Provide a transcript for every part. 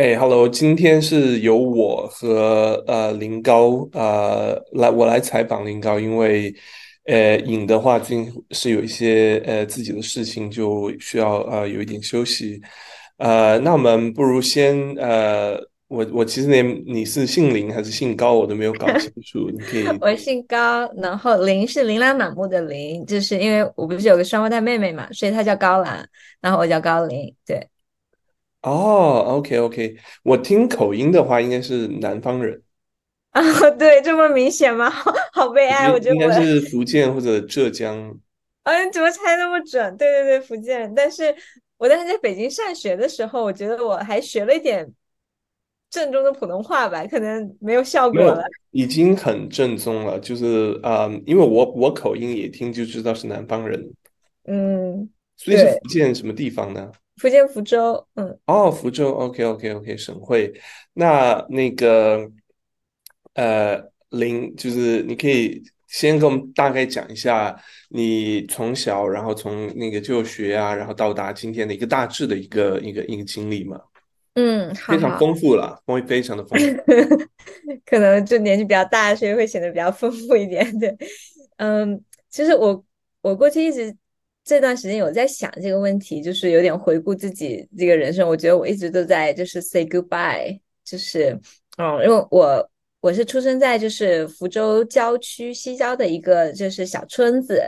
哎，Hello，今天是由我和呃林高呃来我来采访林高，因为呃影的话最近是有一些呃自己的事情，就需要呃有一点休息。呃，那我们不如先呃我我其实连你是姓林还是姓高我都没有搞清楚，你可以。我姓高，然后林是琳琅满目的林，就是因为我不是有个双胞胎妹妹嘛，所以她叫高兰，然后我叫高林，对。哦，OK OK，我听口音的话应该是南方人 啊，对，这么明显吗？好好悲哀，我觉得应该是福建或者浙江。嗯，怎么猜那么准？对对对，福建。但是我当时在北京上学的时候，我觉得我还学了一点正宗的普通话吧，可能没有效果了。已经很正宗了，就是啊，因为我我口音一听就知道是南方人。嗯，所以是福建什么地方呢？福建福州，嗯，哦，福州，OK OK OK，省会。那那个，呃，林，就是你可以先跟我们大概讲一下你从小，然后从那个就学啊，然后到达今天的一个大致的一个一个一个经历嘛。嗯，非常丰富了，丰非常的丰富。可能就年纪比较大，所以会显得比较丰富一点。对，嗯，其实我我过去一直。这段时间有在想这个问题，就是有点回顾自己这个人生。我觉得我一直都在就是 say goodbye，就是嗯，因为我我是出生在就是福州郊区西郊的一个就是小村子，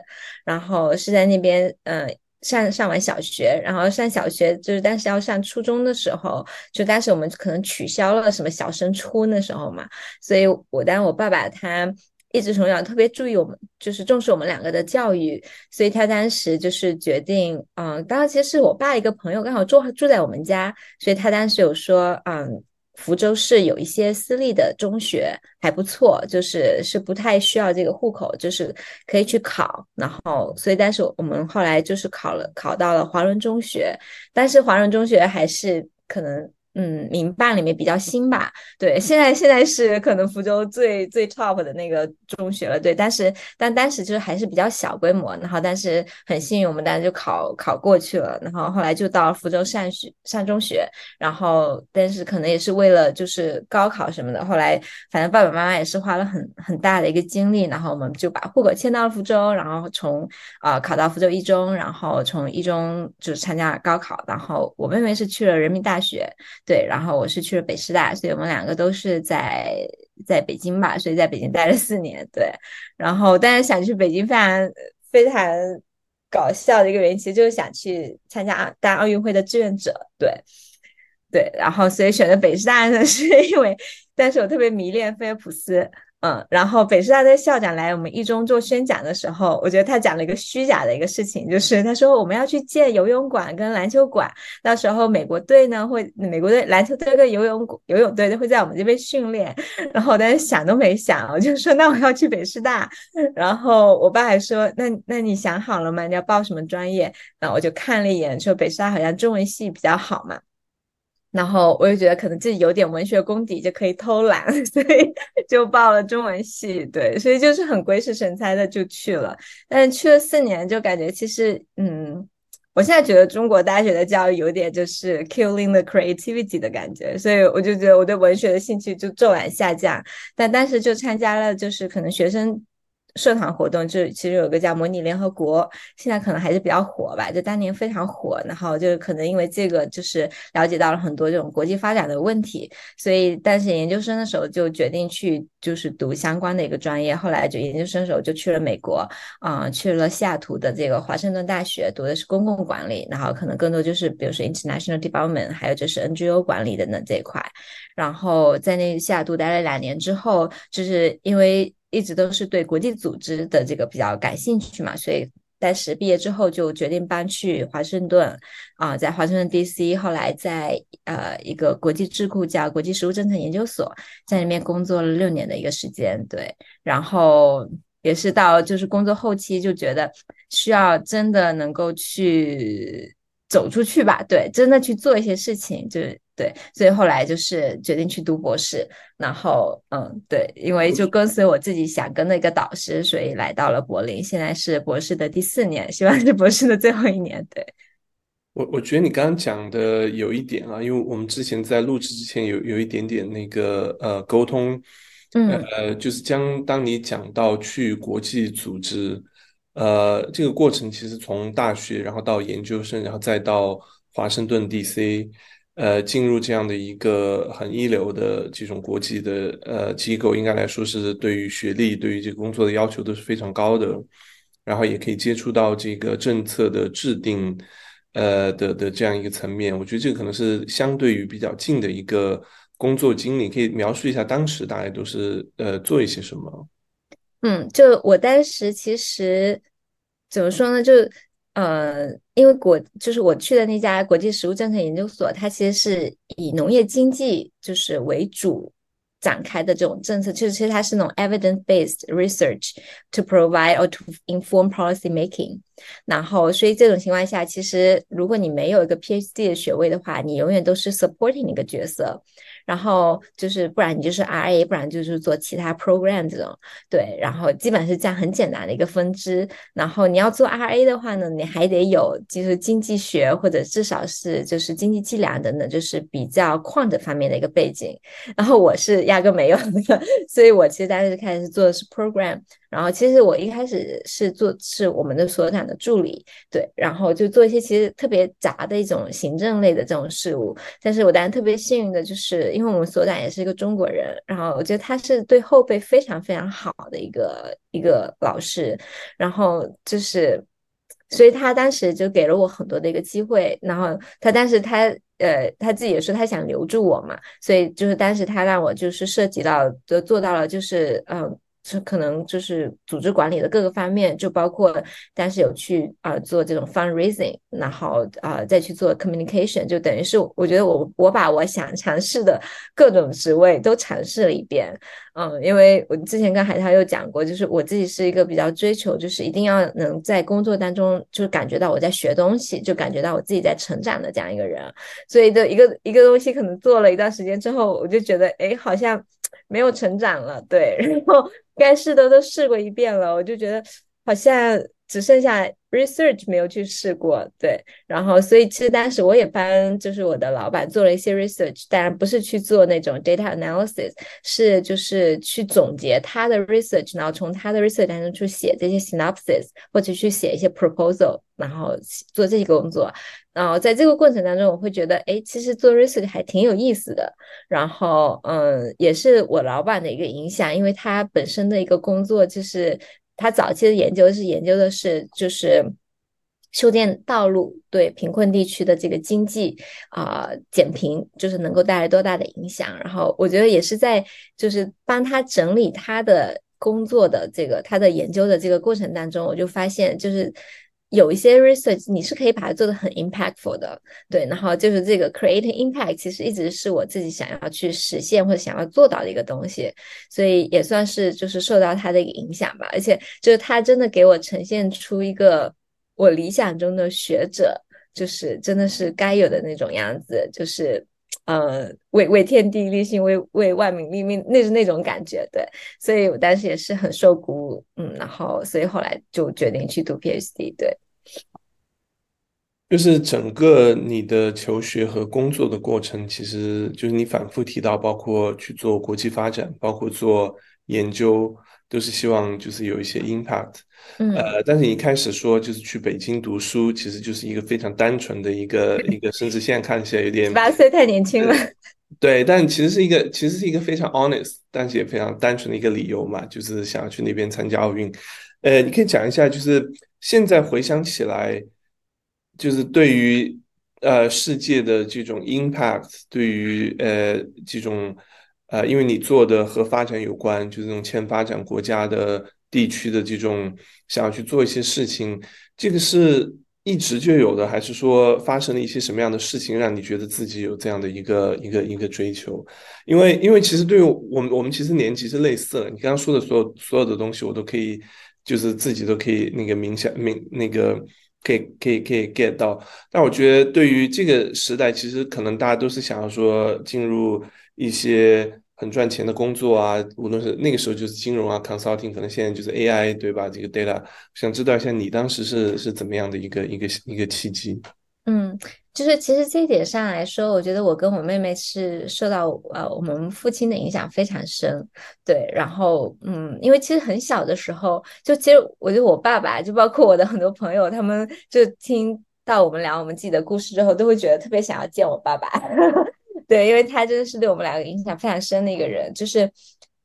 然后是在那边嗯上上完小学，然后上小学就是但是要上初中的时候，就当时我们可能取消了什么小升初那时候嘛，所以我当我爸爸他。一直从小特别注意我们，就是重视我们两个的教育，所以他当时就是决定，嗯，当时其实是我爸一个朋友刚好住住在我们家，所以他当时有说，嗯，福州市有一些私立的中学还不错，就是是不太需要这个户口，就是可以去考，然后所以但是我们后来就是考了，考到了华伦中学，但是华伦中学还是可能。嗯，民办里面比较新吧，对，现在现在是可能福州最最 top 的那个中学了，对，但是但当时就是还是比较小规模，然后但是很幸运，我们当时就考考过去了，然后后来就到福州上学上中学，然后但是可能也是为了就是高考什么的，后来反正爸爸妈妈也是花了很很大的一个精力，然后我们就把户口迁到了福州，然后从啊考到福州一中，然后从一中就是参加高考，然后我妹妹是去了人民大学。对，然后我是去了北师大，所以我们两个都是在在北京吧，所以在北京待了四年。对，然后但是想去北京非常非常搞笑的一个原因，其实就是想去参加大奥运会的志愿者。对，对，然后所以选择北师大呢，是因为，但是我特别迷恋菲尔普斯。嗯，然后北师大的校长来我们一中做宣讲的时候，我觉得他讲了一个虚假的一个事情，就是他说我们要去建游泳馆跟篮球馆，到时候美国队呢会，美国队篮球队跟游泳游泳队会在我们这边训练。然后我当时想都没想，我就说那我要去北师大。然后我爸还说那那你想好了吗？你要报什么专业？然后我就看了一眼，说北师大好像中文系比较好嘛。然后我就觉得可能自己有点文学功底，就可以偷懒，所以就报了中文系。对，所以就是很鬼使神差的就去了。但是去了四年，就感觉其实，嗯，我现在觉得中国大学的教育有点就是 killing the creativity 的感觉，所以我就觉得我对文学的兴趣就骤然下降。但当时就参加了，就是可能学生。社团活动就其实有个叫模拟联合国，现在可能还是比较火吧，就当年非常火。然后就可能因为这个，就是了解到了很多这种国际发展的问题，所以当时研究生的时候就决定去就是读相关的一个专业。后来就研究生的时候就去了美国，啊，去了西雅图的这个华盛顿大学，读的是公共管理，然后可能更多就是比如说 international development，还有就是 NGO 管理的那这一块。然后在那西雅图待了两年之后，就是因为。一直都是对国际组织的这个比较感兴趣嘛，所以当时毕业之后就决定搬去华盛顿啊，在华盛顿 D.C.，后来在呃一个国际智库叫国际实务政策研究所，在里面工作了六年的一个时间，对，然后也是到就是工作后期就觉得需要真的能够去走出去吧，对，真的去做一些事情，就。对，所以后来就是决定去读博士，然后嗯，对，因为就跟随我自己想跟的一个导师，所以来到了柏林，现在是博士的第四年，希望是博士的最后一年。对，我我觉得你刚刚讲的有一点啊，因为我们之前在录制之前有有一点点那个呃沟通，嗯呃，就是将当你讲到去国际组织，呃，这个过程其实从大学，然后到研究生，然后再到华盛顿 DC，呃，进入这样的一个很一流的这种国际的呃机构，应该来说是对于学历、对于这个工作的要求都是非常高的，然后也可以接触到这个政策的制定。呃的的这样一个层面，我觉得这个可能是相对于比较近的一个工作经历，可以描述一下当时大概都是呃做一些什么。嗯，就我当时其实怎么说呢？就呃，因为国就是我去的那家国际食物政策研究所，它其实是以农业经济就是为主。展开的这种政策，就是其实它是那种 evidence-based research to provide or to inform policy making。然后，所以这种情况下，其实如果你没有一个 PhD 的学位的话，你永远都是 supporting 一个角色。然后就是不然你就是 RA，不然就是做其他 program 这种。对，然后基本是这样很简单的一个分支。然后你要做 RA 的话呢，你还得有就是经济学或者至少是就是经济计量等等，就是比较 quant 方面的一个背景。然后我是压根没有的，所以我其实当时开始做的是 program。然后其实我一开始是做是我们的所长的助理，对，然后就做一些其实特别杂的一种行政类的这种事务。但是我当然特别幸运的就是，因为我们所长也是一个中国人，然后我觉得他是对后辈非常非常好的一个一个老师，然后就是，所以他当时就给了我很多的一个机会。然后他当时他呃他自己也说他想留住我嘛，所以就是当时他让我就是涉及到就做到了就是嗯。是可能就是组织管理的各个方面，就包括当时有去啊做这种 fundraising，然后啊再去做 communication，就等于是我觉得我我把我想尝试的各种职位都尝试了一遍，嗯，因为我之前跟海涛有讲过，就是我自己是一个比较追求，就是一定要能在工作当中就感觉到我在学东西，就感觉到我自己在成长的这样一个人，所以的一个一个东西可能做了一段时间之后，我就觉得哎好像没有成长了，对，然后。该试的都试过一遍了，我就觉得好像只剩下 research 没有去试过，对。然后，所以其实当时我也帮就是我的老板做了一些 research，当然不是去做那种 data analysis，是就是去总结他的 research，然后从他的 research 当中去写这些 synopsis，或者去写一些 proposal，然后做这些工作。然后在这个过程当中，我会觉得，哎，其实做 research 还挺有意思的。然后，嗯，也是我老板的一个影响，因为他本身的一个工作就是他早期的研究是研究的是就是修建道路对贫困地区的这个经济啊减贫，就是能够带来多大的影响。然后，我觉得也是在就是帮他整理他的工作的这个他的研究的这个过程当中，我就发现就是。有一些 research 你是可以把它做的很 impactful 的，对，然后就是这个 creating impact 其实一直是我自己想要去实现或者想要做到的一个东西，所以也算是就是受到它的一个影响吧，而且就是它真的给我呈现出一个我理想中的学者，就是真的是该有的那种样子，就是呃为为天地立心，为为万民立命，那是那种感觉，对，所以我当时也是很受鼓舞，嗯，然后所以后来就决定去读 PhD，对。就是整个你的求学和工作的过程，其实就是你反复提到，包括去做国际发展，包括做研究，都是希望就是有一些 impact。嗯呃，但是你一开始说就是去北京读书，其实就是一个非常单纯的一个 一个，甚至现在看起来有点十八岁太年轻了。对，但其实是一个其实是一个非常 honest，但是也非常单纯的一个理由嘛，就是想要去那边参加奥运。呃，你可以讲一下，就是现在回想起来。就是对于呃世界的这种 impact，对于呃这种呃，因为你做的和发展有关，就是这种欠发展国家的地区的这种想要去做一些事情，这个是一直就有的，还是说发生了一些什么样的事情，让你觉得自己有这样的一个一个一个追求？因为因为其实对于我们我们其实年纪是类似的，你刚刚说的所有所有的东西，我都可以就是自己都可以那个冥想冥那个。可以可以可以 get 到，但我觉得对于这个时代，其实可能大家都是想要说进入一些很赚钱的工作啊，无论是那个时候就是金融啊，consulting，可能现在就是 AI，对吧？这个 data，想知道一下你当时是是怎么样的一个一个一个契机？嗯，就是其实这一点上来说，我觉得我跟我妹妹是受到呃我们父亲的影响非常深，对。然后嗯，因为其实很小的时候，就其实我觉得我爸爸，就包括我的很多朋友，他们就听到我们聊我们自己的故事之后，都会觉得特别想要见我爸爸，对，因为他真的是对我们两个影响非常深的一个人，就是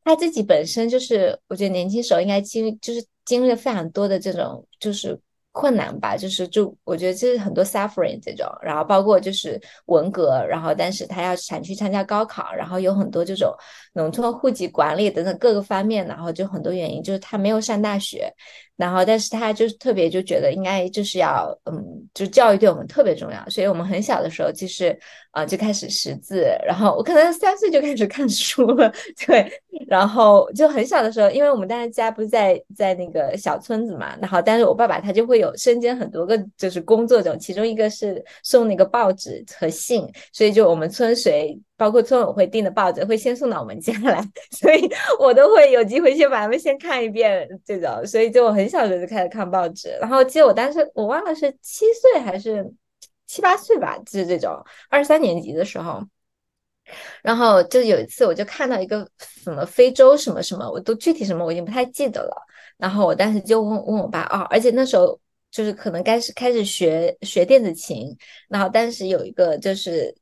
他自己本身就是我觉得年轻时候应该经就是经历了非常多的这种就是。困难吧，就是就我觉得这是很多 suffering 这种，然后包括就是文革，然后但是他要想去参加高考，然后有很多这种农村户籍管理等等各个方面，然后就很多原因，就是他没有上大学。然后，但是他就是特别就觉得应该就是要，嗯，就教育对我们特别重要，所以我们很小的时候其实啊就开始识字，然后我可能三岁就开始看书了，对，然后就很小的时候，因为我们当时家不在在那个小村子嘛，然后但是我爸爸他就会有身兼很多个就是工作中，其中一个是送那个报纸和信，所以就我们村谁。包括村委会订的报纸会先送到我们家来，所以我都会有机会先把它们先看一遍这种，所以就我很小的时候就开始看报纸，然后记得我当时我忘了是七岁还是七八岁吧，就是这种二三年级的时候，然后就有一次我就看到一个什么非洲什么什么，我都具体什么我已经不太记得了，然后我当时就问问我爸哦，而且那时候就是可能开始开始学学电子琴，然后当时有一个就是。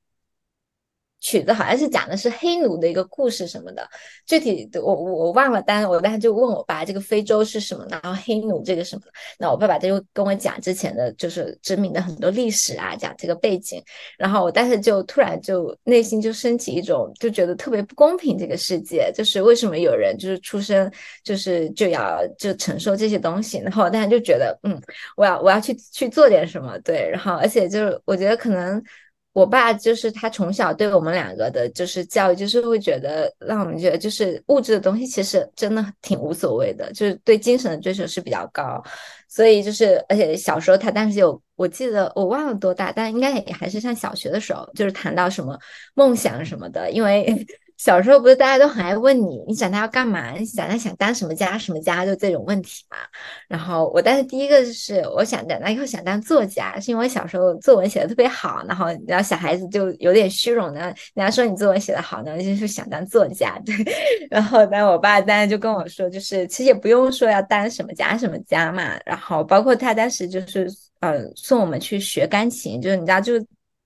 曲子好像是讲的是黑奴的一个故事什么的，具体的我我我忘了，但我当时就问我爸这个非洲是什么，然后黑奴这个什么，那我爸爸他就跟我讲之前的就是殖民的很多历史啊，讲这个背景，然后我当时就突然就内心就升起一种就觉得特别不公平，这个世界就是为什么有人就是出生就是就要就承受这些东西，然后我当时就觉得嗯，我要我要去去做点什么，对，然后而且就是我觉得可能。我爸就是他从小对我们两个的，就是教育，就是会觉得让我们觉得，就是物质的东西其实真的挺无所谓的，就是对精神的追求是比较高。所以就是，而且小时候他当时有，我记得我忘了多大，但应该也还是上小学的时候，就是谈到什么梦想什么的，因为。小时候不是大家都很爱问你，你长大要干嘛？你长大想当什么家什么家？就这种问题嘛。然后我当时第一个就是我想长大以后想当作家，是因为小时候作文写的特别好。然后然后小孩子就有点虚荣的，人家说你作文写的好呢，就是想当作家。对。然后但我爸当时就跟我说，就是其实也不用说要当什么家什么家嘛。然后包括他当时就是呃送我们去学钢琴，就是你知道就。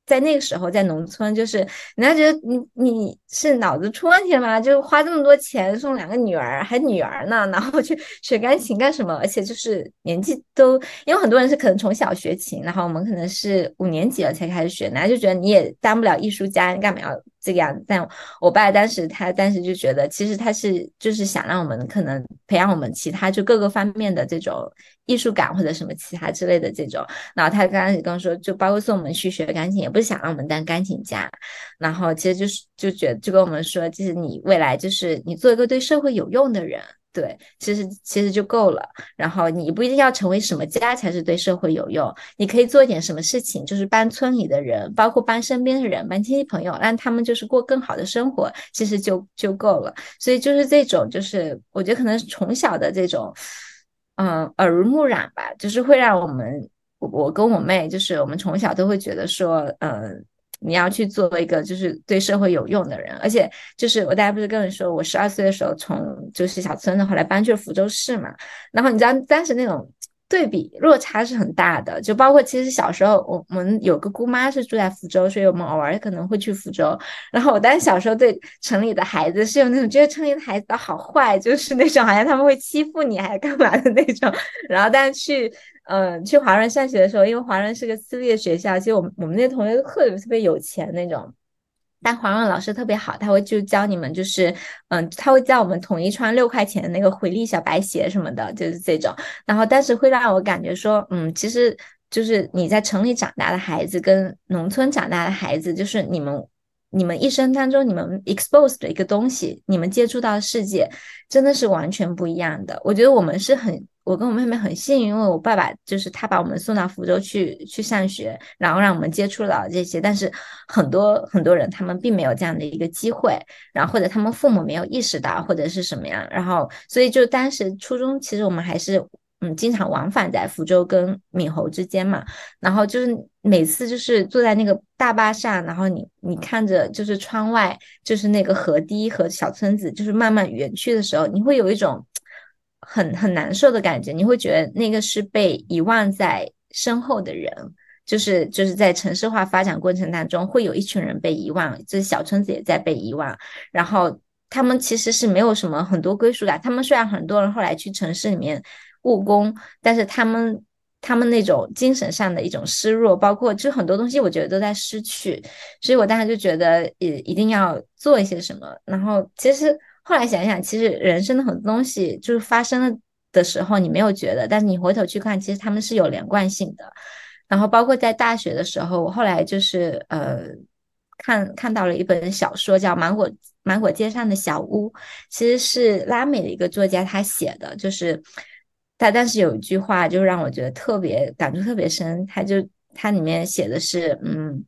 在那个时候，在农村，就是人家觉得你你是脑子出问题了吗？就花这么多钱送两个女儿，还女儿呢，然后去学钢琴干什么？而且就是年纪都，因为很多人是可能从小学琴，然后我们可能是五年级了才开始学，人家就觉得你也当不了艺术家，你干嘛要？这个样子，但我爸当时他当时就觉得，其实他是就是想让我们可能培养我们其他就各个方面的这种艺术感或者什么其他之类的这种。然后他刚开始跟我说，就包括送我们去学钢琴，也不是想让我们当钢琴家。然后其实就是就觉得就跟我们说，就是你未来就是你做一个对社会有用的人。对，其实其实就够了。然后你不一定要成为什么家才是对社会有用，你可以做一点什么事情，就是帮村里的人，包括帮身边的人，帮亲戚朋友，让他们就是过更好的生活，其实就就够了。所以就是这种，就是我觉得可能从小的这种，嗯，耳濡目染吧，就是会让我们，我跟我妹，就是我们从小都会觉得说，嗯。你要去做一个就是对社会有用的人，而且就是我大家不是跟你说，我十二岁的时候从就是小村子后来搬去了福州市嘛，然后你知道当时那种对比落差是很大的，就包括其实小时候我我们有个姑妈是住在福州，所以我们偶尔可能会去福州，然后我当时小时候对城里的孩子是有那种觉得城里的孩子好坏，就是那种好像他们会欺负你还是干嘛的那种，然后但是去。嗯，去华润上学的时候，因为华润是个私立的学校，其实我们我们那同学都特别特别有钱那种。但华润老师特别好，他会就教你们，就是嗯，他会教我们统一穿六块钱的那个回力小白鞋什么的，就是这种。然后，但是会让我感觉说，嗯，其实就是你在城里长大的孩子跟农村长大的孩子，就是你们你们一生当中你们 expose 的一个东西，你们接触到的世界真的是完全不一样的。我觉得我们是很。我跟我妹妹很幸运，因为我爸爸就是他把我们送到福州去去上学，然后让我们接触了这些。但是很多很多人他们并没有这样的一个机会，然后或者他们父母没有意识到或者是什么样，然后所以就当时初中其实我们还是嗯经常往返在福州跟闽侯之间嘛，然后就是每次就是坐在那个大巴上，然后你你看着就是窗外就是那个河堤和小村子就是慢慢远去的时候，你会有一种很很难受的感觉，你会觉得那个是被遗忘在身后的人。就是就是在城市化发展过程当中，会有一群人被遗忘，这小村子也在被遗忘。然后他们其实是没有什么很多归属感。他们虽然很多人后来去城市里面务工，但是他们他们那种精神上的一种失落，包括就很多东西，我觉得都在失去。所以我当时就觉得，也一定要做一些什么。然后其实后来想想，其实人生的很多东西就是发生了的时候，你没有觉得，但是你回头去看，其实他们是有连贯性的。然后包括在大学的时候，我后来就是呃看看到了一本小说，叫《芒果芒果街上的小屋》，其实是拉美的一个作家他写的，就是他但是有一句话就让我觉得特别感触特别深，他就他里面写的是嗯，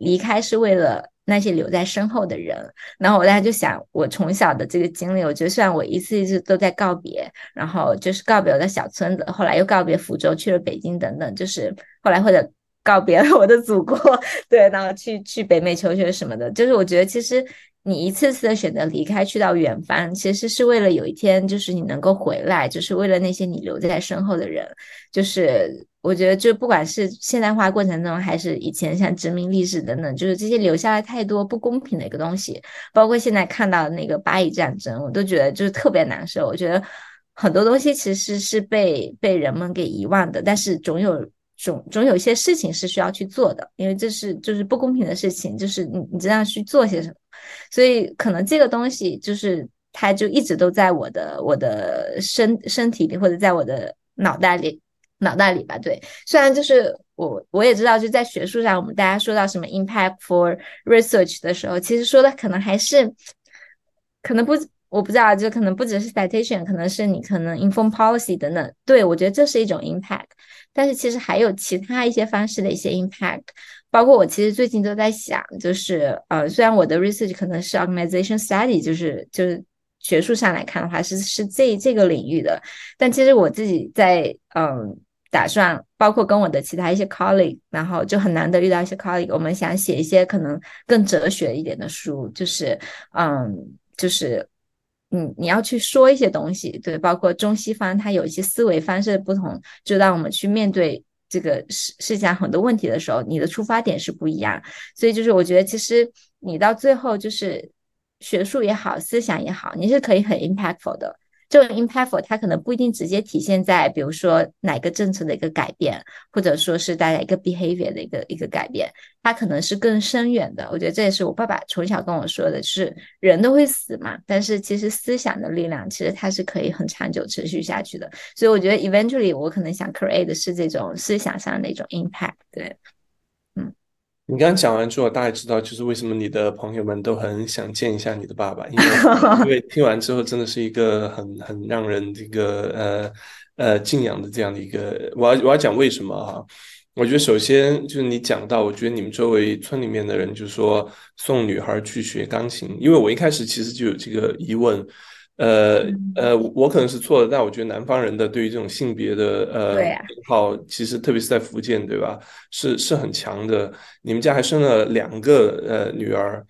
离开是为了。那些留在身后的人，然后我当时就想，我从小的这个经历，我觉得虽然我一次一次都在告别，然后就是告别我的小村子，后来又告别福州，去了北京等等，就是后来或者告别了我的祖国，对，然后去去北美求学什么的，就是我觉得其实。你一次次的选择离开，去到远方，其实是为了有一天，就是你能够回来，就是为了那些你留在身后的人。就是我觉得，就不管是现代化过程中，还是以前像殖民历史等等，就是这些留下来太多不公平的一个东西。包括现在看到的那个巴以战争，我都觉得就是特别难受。我觉得很多东西其实是被被人们给遗忘的，但是总有。总总有一些事情是需要去做的，因为这是就是不公平的事情，就是你你这样去做些什么，所以可能这个东西就是它就一直都在我的我的身身体里或者在我的脑袋里脑袋里吧。对，虽然就是我我也知道，就在学术上，我们大家说到什么 impact for research 的时候，其实说的可能还是可能不。我不知道，就可能不只是 citation，可能是你可能 inform policy 等等。对我觉得这是一种 impact，但是其实还有其他一些方式的一些 impact，包括我其实最近都在想，就是呃，虽然我的 research 可能是 organization study，就是就是学术上来看的话是是这这个领域的，但其实我自己在嗯打算，包括跟我的其他一些 colleague，然后就很难得遇到一些 colleague，我们想写一些可能更哲学一点的书，就是嗯就是。嗯，你要去说一些东西，对，包括中西方，它有一些思维方式的不同，就让我们去面对这个试试讲很多问题的时候，你的出发点是不一样。所以就是我觉得，其实你到最后就是学术也好，思想也好，你是可以很 impactful 的。这种 impact 它可能不一定直接体现在，比如说哪个政策的一个改变，或者说是大家一个 behavior 的一个一个改变，它可能是更深远的。我觉得这也是我爸爸从小跟我说的，是人都会死嘛，但是其实思想的力量其实它是可以很长久持续下去的。所以我觉得 eventually 我可能想 create 的是这种思想上的一种 impact，对。你刚刚讲完之后，大概知道就是为什么你的朋友们都很想见一下你的爸爸，因为 因为听完之后真的是一个很很让人这个呃呃敬仰的这样的一个。我要我要讲为什么啊？我觉得首先就是你讲到，我觉得你们周围村里面的人就说送女孩去学钢琴，因为我一开始其实就有这个疑问。呃呃，我可能是错的，但我觉得南方人的对于这种性别的呃偏好，其实特别是在福建，对吧？是是很强的。你们家还生了两个呃女儿，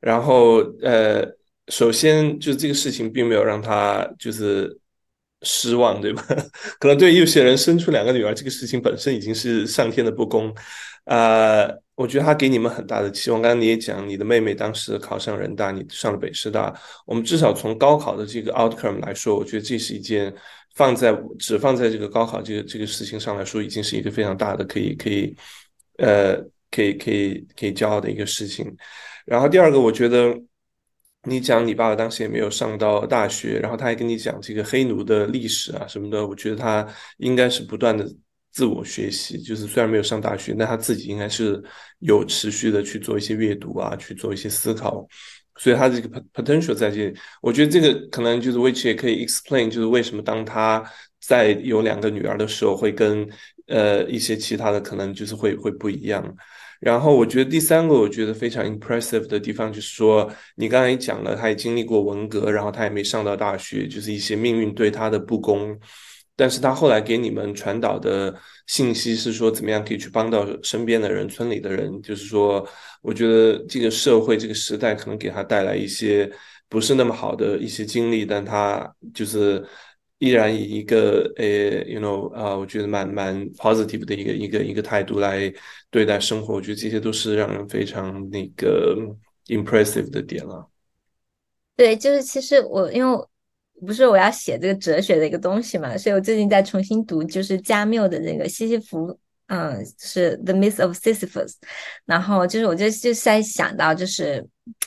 然后呃，首先就是这个事情并没有让他就是失望，对吧？可能对有些人生出两个女儿这个事情本身已经是上天的不公，呃。我觉得他给你们很大的期望。刚刚你也讲，你的妹妹当时考上人大，你上了北师大。我们至少从高考的这个 outcome 来说，我觉得这是一件放在只放在这个高考这个这个事情上来说，已经是一个非常大的可以可以呃可以可以可以骄傲的一个事情。然后第二个，我觉得你讲你爸爸当时也没有上到大学，然后他还跟你讲这个黑奴的历史啊什么的，我觉得他应该是不断的。自我学习，就是虽然没有上大学，但他自己应该是有持续的去做一些阅读啊，去做一些思考，所以他这个 potential 在这里。我觉得这个可能就是 which 也可以 explain，就是为什么当他在有两个女儿的时候，会跟呃一些其他的可能就是会会不一样。然后我觉得第三个我觉得非常 impressive 的地方就是说，你刚才也讲了，他也经历过文革，然后他也没上到大学，就是一些命运对他的不公。但是他后来给你们传导的信息是说，怎么样可以去帮到身边的人、村里的人。就是说，我觉得这个社会、这个时代可能给他带来一些不是那么好的一些经历，但他就是依然以一个呃，you know，啊，我觉得蛮蛮 positive 的一个一个一个态度来对待生活。我觉得这些都是让人非常那个 impressive 的点了。对，就是其实我因为不是我要写这个哲学的一个东西嘛，所以我最近在重新读，就是加缪的那个西西弗，嗯，是《The Myth of Sisyphus》，然后就是我就就在想到，就是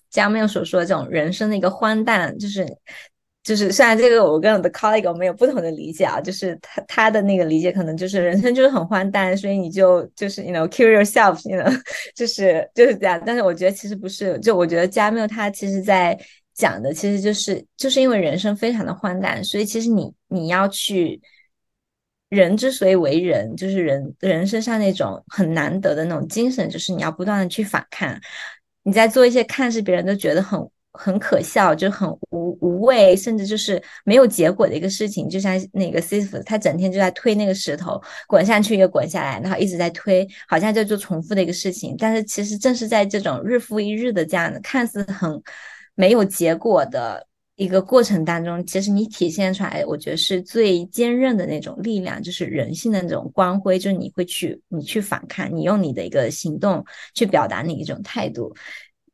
加缪所说的这种人生的一个荒诞，就是就是虽然这个我跟我的 colleague 我们有不同的理解啊，就是他他的那个理解可能就是人生就是很荒诞，所以你就就是 you know kill yourself，you know，就是就是这样，但是我觉得其实不是，就我觉得加缪他其实在。讲的其实就是，就是因为人生非常的荒诞，所以其实你你要去，人之所以为人，就是人人身上那种很难得的那种精神，就是你要不断的去反抗，你在做一些看似别人都觉得很很可笑，就很无无畏，甚至就是没有结果的一个事情，就像那个 s i f 他整天就在推那个石头，滚下去又滚下来，然后一直在推，好像在做重复的一个事情，但是其实正是在这种日复一日的这样的看似很。没有结果的一个过程当中，其实你体现出来，我觉得是最坚韧的那种力量，就是人性的那种光辉，就是你会去，你去反抗，你用你的一个行动去表达你一种态度。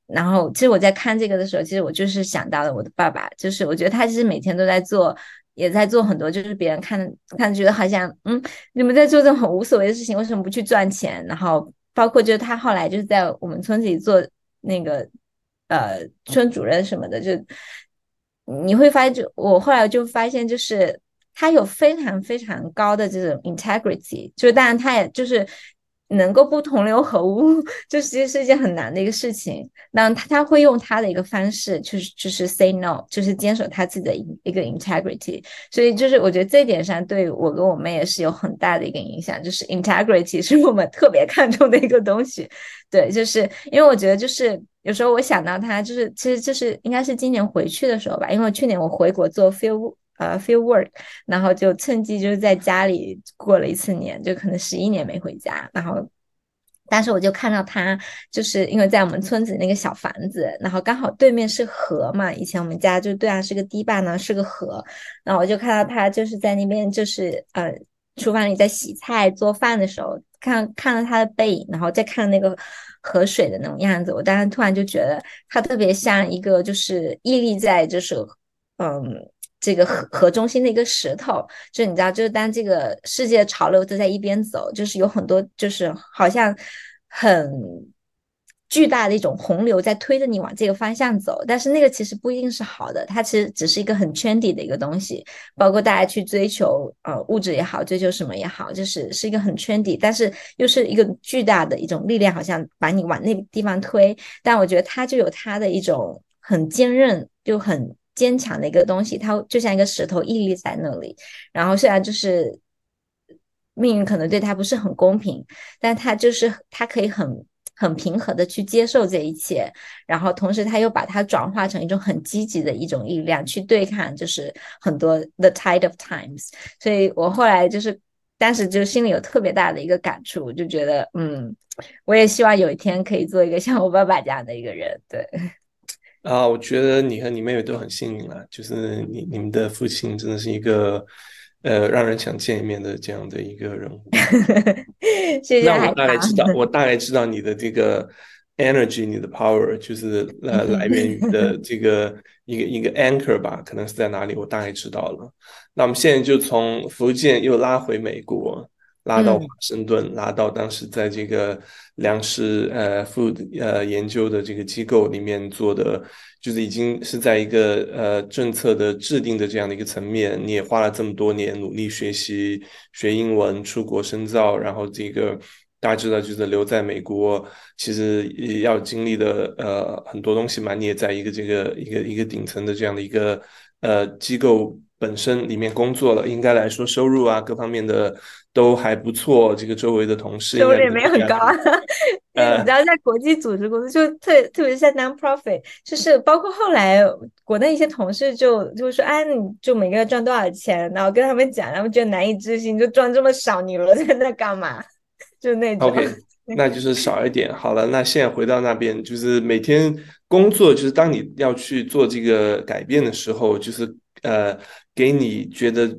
然后，其实我在看这个的时候，其实我就是想到了我的爸爸，就是我觉得他其实每天都在做，也在做很多，就是别人看看觉得好像，嗯，你们在做这种很无所谓的事情，为什么不去赚钱？然后，包括就是他后来就是在我们村子里做那个。呃，村主任什么的，就你会发现，就我后来就发现，就是他有非常非常高的这种 integrity，就是当然他也就是。能够不同流合污，就其实是一件很难的一个事情。那他他会用他的一个方式，就是就是 say no，就是坚守他自己的一个 integrity。所以就是我觉得这一点上，对我跟我妹也是有很大的一个影响。就是 integrity 是我们特别看重的一个东西。对，就是因为我觉得就是有时候我想到他，就是其实就是应该是今年回去的时候吧，因为去年我回国做 field。呃，field work，然后就趁机就是在家里过了一次年，就可能十一年没回家。然后，但是我就看到他，就是因为在我们村子那个小房子，然后刚好对面是河嘛。以前我们家就对岸是个堤坝呢，是个河。然后我就看到他就是在那边，就是呃，厨房里在洗菜做饭的时候，看看了他的背影，然后再看那个河水的那种样子，我当时突然就觉得他特别像一个就是屹立在就是嗯。这个河河中心的一个石头，就你知道，就是当这个世界潮流都在一边走，就是有很多，就是好像很巨大的一种洪流在推着你往这个方向走。但是那个其实不一定是好的，它其实只是一个很圈底的一个东西。包括大家去追求呃物质也好，追求什么也好，就是是一个很圈底，但是又是一个巨大的一种力量，好像把你往那个地方推。但我觉得它就有它的一种很坚韧，就很。坚强的一个东西，它就像一个石头屹立在那里。然后虽然就是命运可能对他不是很公平，但他就是他可以很很平和的去接受这一切。然后同时他又把它转化成一种很积极的一种力量去对抗，就是很多 the tide of times。所以我后来就是当时就心里有特别大的一个感触，就觉得嗯，我也希望有一天可以做一个像我爸爸这样的一个人，对。啊，我觉得你和你妹妹都很幸运了，就是你你们的父亲真的是一个呃让人想见一面的这样的一个人物。谢谢那我大概知道，我大概知道你的这个 energy，你的 power，就是 呃来源于的这个一个一个 anchor 吧，可能是在哪里，我大概知道了。那我们现在就从福建又拉回美国。拉到华盛顿，拉到当时在这个粮食呃 food 呃研究的这个机构里面做的，就是已经是在一个呃政策的制定的这样的一个层面。你也花了这么多年努力学习学英文，出国深造，然后这个大家知道就是留在美国，其实也要经历的呃很多东西嘛。你也在一个这个一个一个顶层的这样的一个呃机构本身里面工作了，应该来说收入啊各方面的都还不错。这个周围的同事收入也没有很高啊。你知道，在国际组织工作，就特特别是在 non-profit，就是包括后来国内一些同事就就说：“哎，你就每个月赚多少钱？”然后跟他们讲，他们觉得难以置信，就赚这么少，你留在那干嘛？就那种。OK，那就是少一点。好了，那现在回到那边，就是每天工作，就是当你要去做这个改变的时候，就是呃，给你觉得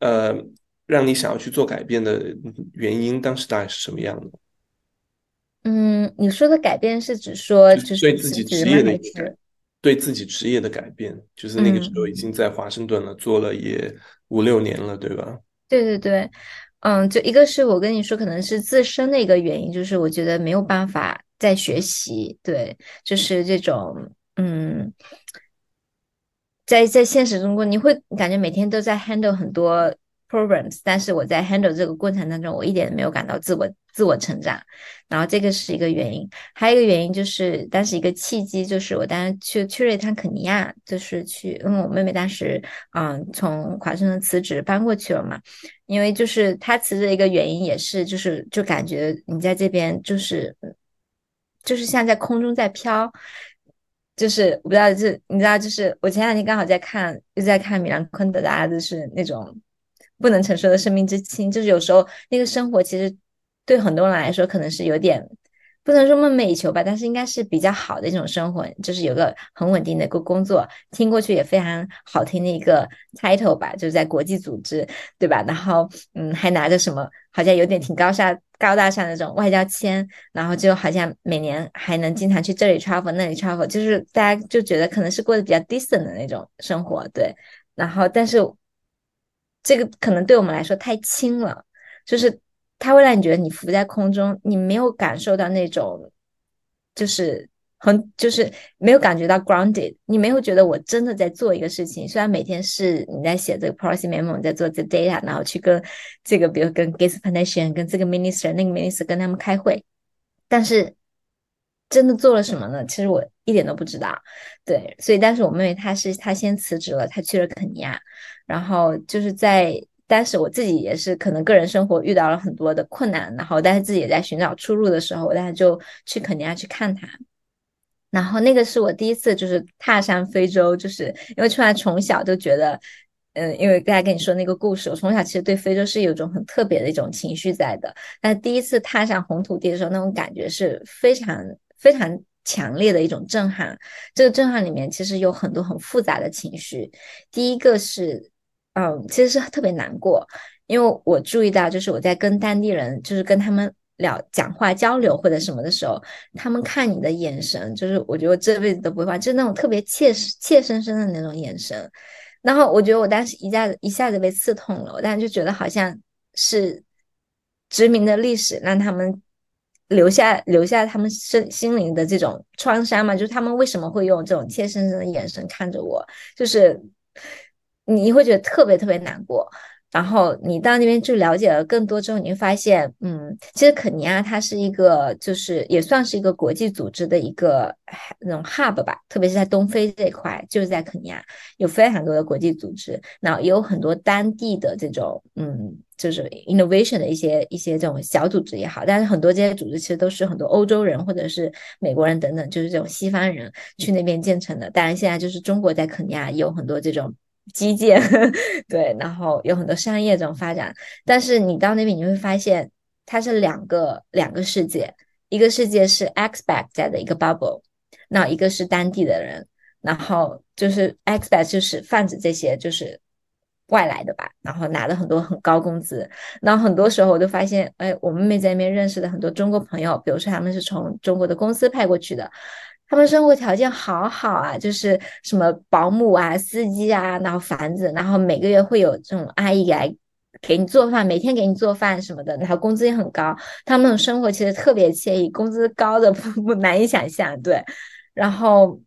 呃，让你想要去做改变的原因，当时大概是什么样的？嗯，你说的改变是指说，就是对自己职业的一个改，对自己职业的改变，就是那个时候已经在华盛顿了，做了也五六年了，对吧？对对对，嗯，就一个是我跟你说，可能是自身的一个原因，就是我觉得没有办法再学习，对，就是这种，嗯，在在现实中过，你会感觉每天都在 handle 很多。programs，但是我在 handle 这个过程当中，我一点没有感到自我自我成长，然后这个是一个原因，还有一个原因就是当时一个契机，就是我当时去去了一趟肯尼亚，就是去，因为我妹妹当时嗯从华盛顿辞职搬过去了嘛，因为就是她辞职的一个原因也是就是就感觉你在这边就是就是像在空中在飘，就是我不知道就是你知道就是我前两天刚好在看又在看米兰昆德拉就是那种。不能承受的生命之轻，就是有时候那个生活其实对很多人来说可能是有点不能说梦寐以求吧，但是应该是比较好的一种生活，就是有个很稳定的一个工作，听过去也非常好听的一个 title 吧，就是在国际组织，对吧？然后嗯，还拿着什么好像有点挺高大高大上的那种外交签，然后就好像每年还能经常去这里 travel 那里 travel，就是大家就觉得可能是过得比较 decent 的那种生活，对。然后但是。这个可能对我们来说太轻了，就是它会让你觉得你浮在空中，你没有感受到那种，就是很就是没有感觉到 grounded，你没有觉得我真的在做一个事情。虽然每天是你在写这个 policy memo，你在做这 data，然后去跟这个比如跟 Gates Foundation、跟这个 minister、那个 minister 跟他们开会，但是真的做了什么呢？其实我一点都不知道。对，所以但是我妹妹她是她先辞职了，她去了肯尼亚。然后就是在当时我自己也是可能个人生活遇到了很多的困难，然后但是自己也在寻找出路的时候，我当时就去肯尼亚去看他。然后那个是我第一次就是踏上非洲，就是因为出来从小就觉得，嗯，因为刚才跟你说那个故事，我从小其实对非洲是有一种很特别的一种情绪在的。但第一次踏上红土地的时候，那种感觉是非常非常强烈的一种震撼。这个震撼里面其实有很多很复杂的情绪。第一个是。嗯，其实是特别难过，因为我注意到，就是我在跟当地人，就是跟他们聊、讲话、交流或者什么的时候，他们看你的眼神，就是我觉得我这辈子都不会忘，就是那种特别切切生生的那种眼神。然后我觉得我当时一下子一下子被刺痛了，我当时就觉得好像是殖民的历史让他们留下留下他们身心灵的这种创伤嘛，就是他们为什么会用这种切生生的眼神看着我，就是。你会觉得特别特别难过，然后你到那边去了解了更多之后，你会发现，嗯，其实肯尼亚它是一个，就是也算是一个国际组织的一个那种 hub 吧，特别是在东非这一块，就是在肯尼亚有非常多的国际组织，那也有很多当地的这种，嗯，就是 innovation 的一些一些这种小组织也好，但是很多这些组织其实都是很多欧洲人或者是美国人等等，就是这种西方人去那边建成的。当然，现在就是中国在肯尼亚也有很多这种。基建 对，然后有很多商业这种发展，但是你到那边你会发现它是两个两个世界，一个世界是 expat 在的一个 bubble，那一个是当地的人，然后就是 expat 就是泛指这些就是外来的吧，然后拿了很多很高工资，然后很多时候我就发现，哎，我妹妹在那边认识的很多中国朋友，比如说他们是从中国的公司派过去的。他们生活条件好好啊，就是什么保姆啊、司机啊，然后房子，然后每个月会有这种阿姨来给你做饭，每天给你做饭什么的，然后工资也很高。他们的生活其实特别惬意，工资高的 不不难以想象。对，然后，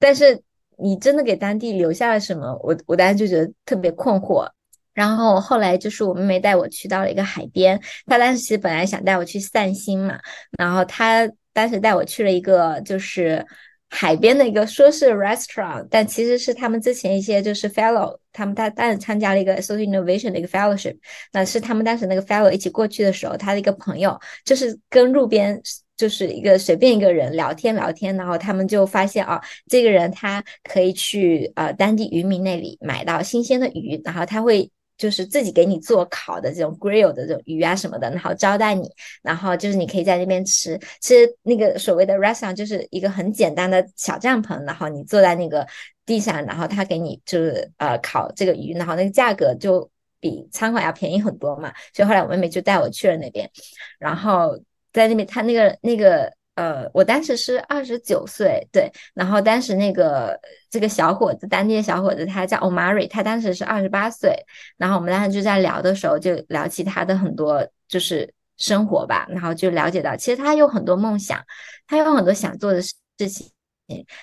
但是你真的给当地留下了什么？我我当时就觉得特别困惑。然后后来就是我妹妹带我去到了一个海边，她当时其实本来想带我去散心嘛，然后她。当时带我去了一个，就是海边的一个说是 restaurant，但其实是他们之前一些就是 fellow，他们他当时参加了一个 social innovation 的一个 fellowship，那是他们当时那个 fellow 一起过去的时候，他的一个朋友就是跟路边就是一个随便一个人聊天聊天，然后他们就发现啊，这个人他可以去呃当地渔民那里买到新鲜的鱼，然后他会。就是自己给你做烤的这种 grill 的这种鱼啊什么的，然后招待你，然后就是你可以在那边吃。其实那个所谓的 restaurant 就是一个很简单的小帐篷，然后你坐在那个地上，然后他给你就是呃烤这个鱼，然后那个价格就比餐馆要便宜很多嘛。所以后来我妹妹就带我去了那边，然后在那边他那个那个。呃，我当时是二十九岁，对，然后当时那个这个小伙子，当地的小伙子，他叫 Omari，他当时是二十八岁，然后我们当时就在聊的时候，就聊起他的很多就是生活吧，然后就了解到，其实他有很多梦想，他有很多想做的事情，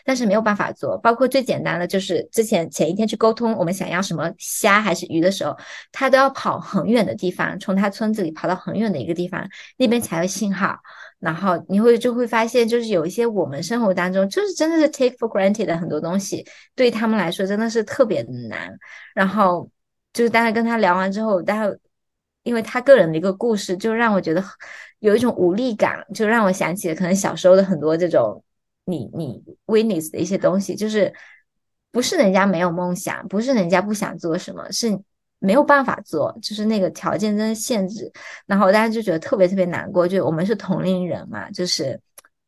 但是没有办法做，包括最简单的就是之前前一天去沟通我们想要什么虾还是鱼的时候，他都要跑很远的地方，从他村子里跑到很远的一个地方，那边才有信号。然后你会就会发现，就是有一些我们生活当中就是真的是 take for granted 的很多东西，对他们来说真的是特别的难。然后就是大家跟他聊完之后，大家因为他个人的一个故事，就让我觉得有一种无力感，就让我想起了可能小时候的很多这种你你 witness 的一些东西，就是不是人家没有梦想，不是人家不想做什么，是。没有办法做，就是那个条件真的限制，然后大家就觉得特别特别难过。就我们是同龄人嘛，就是，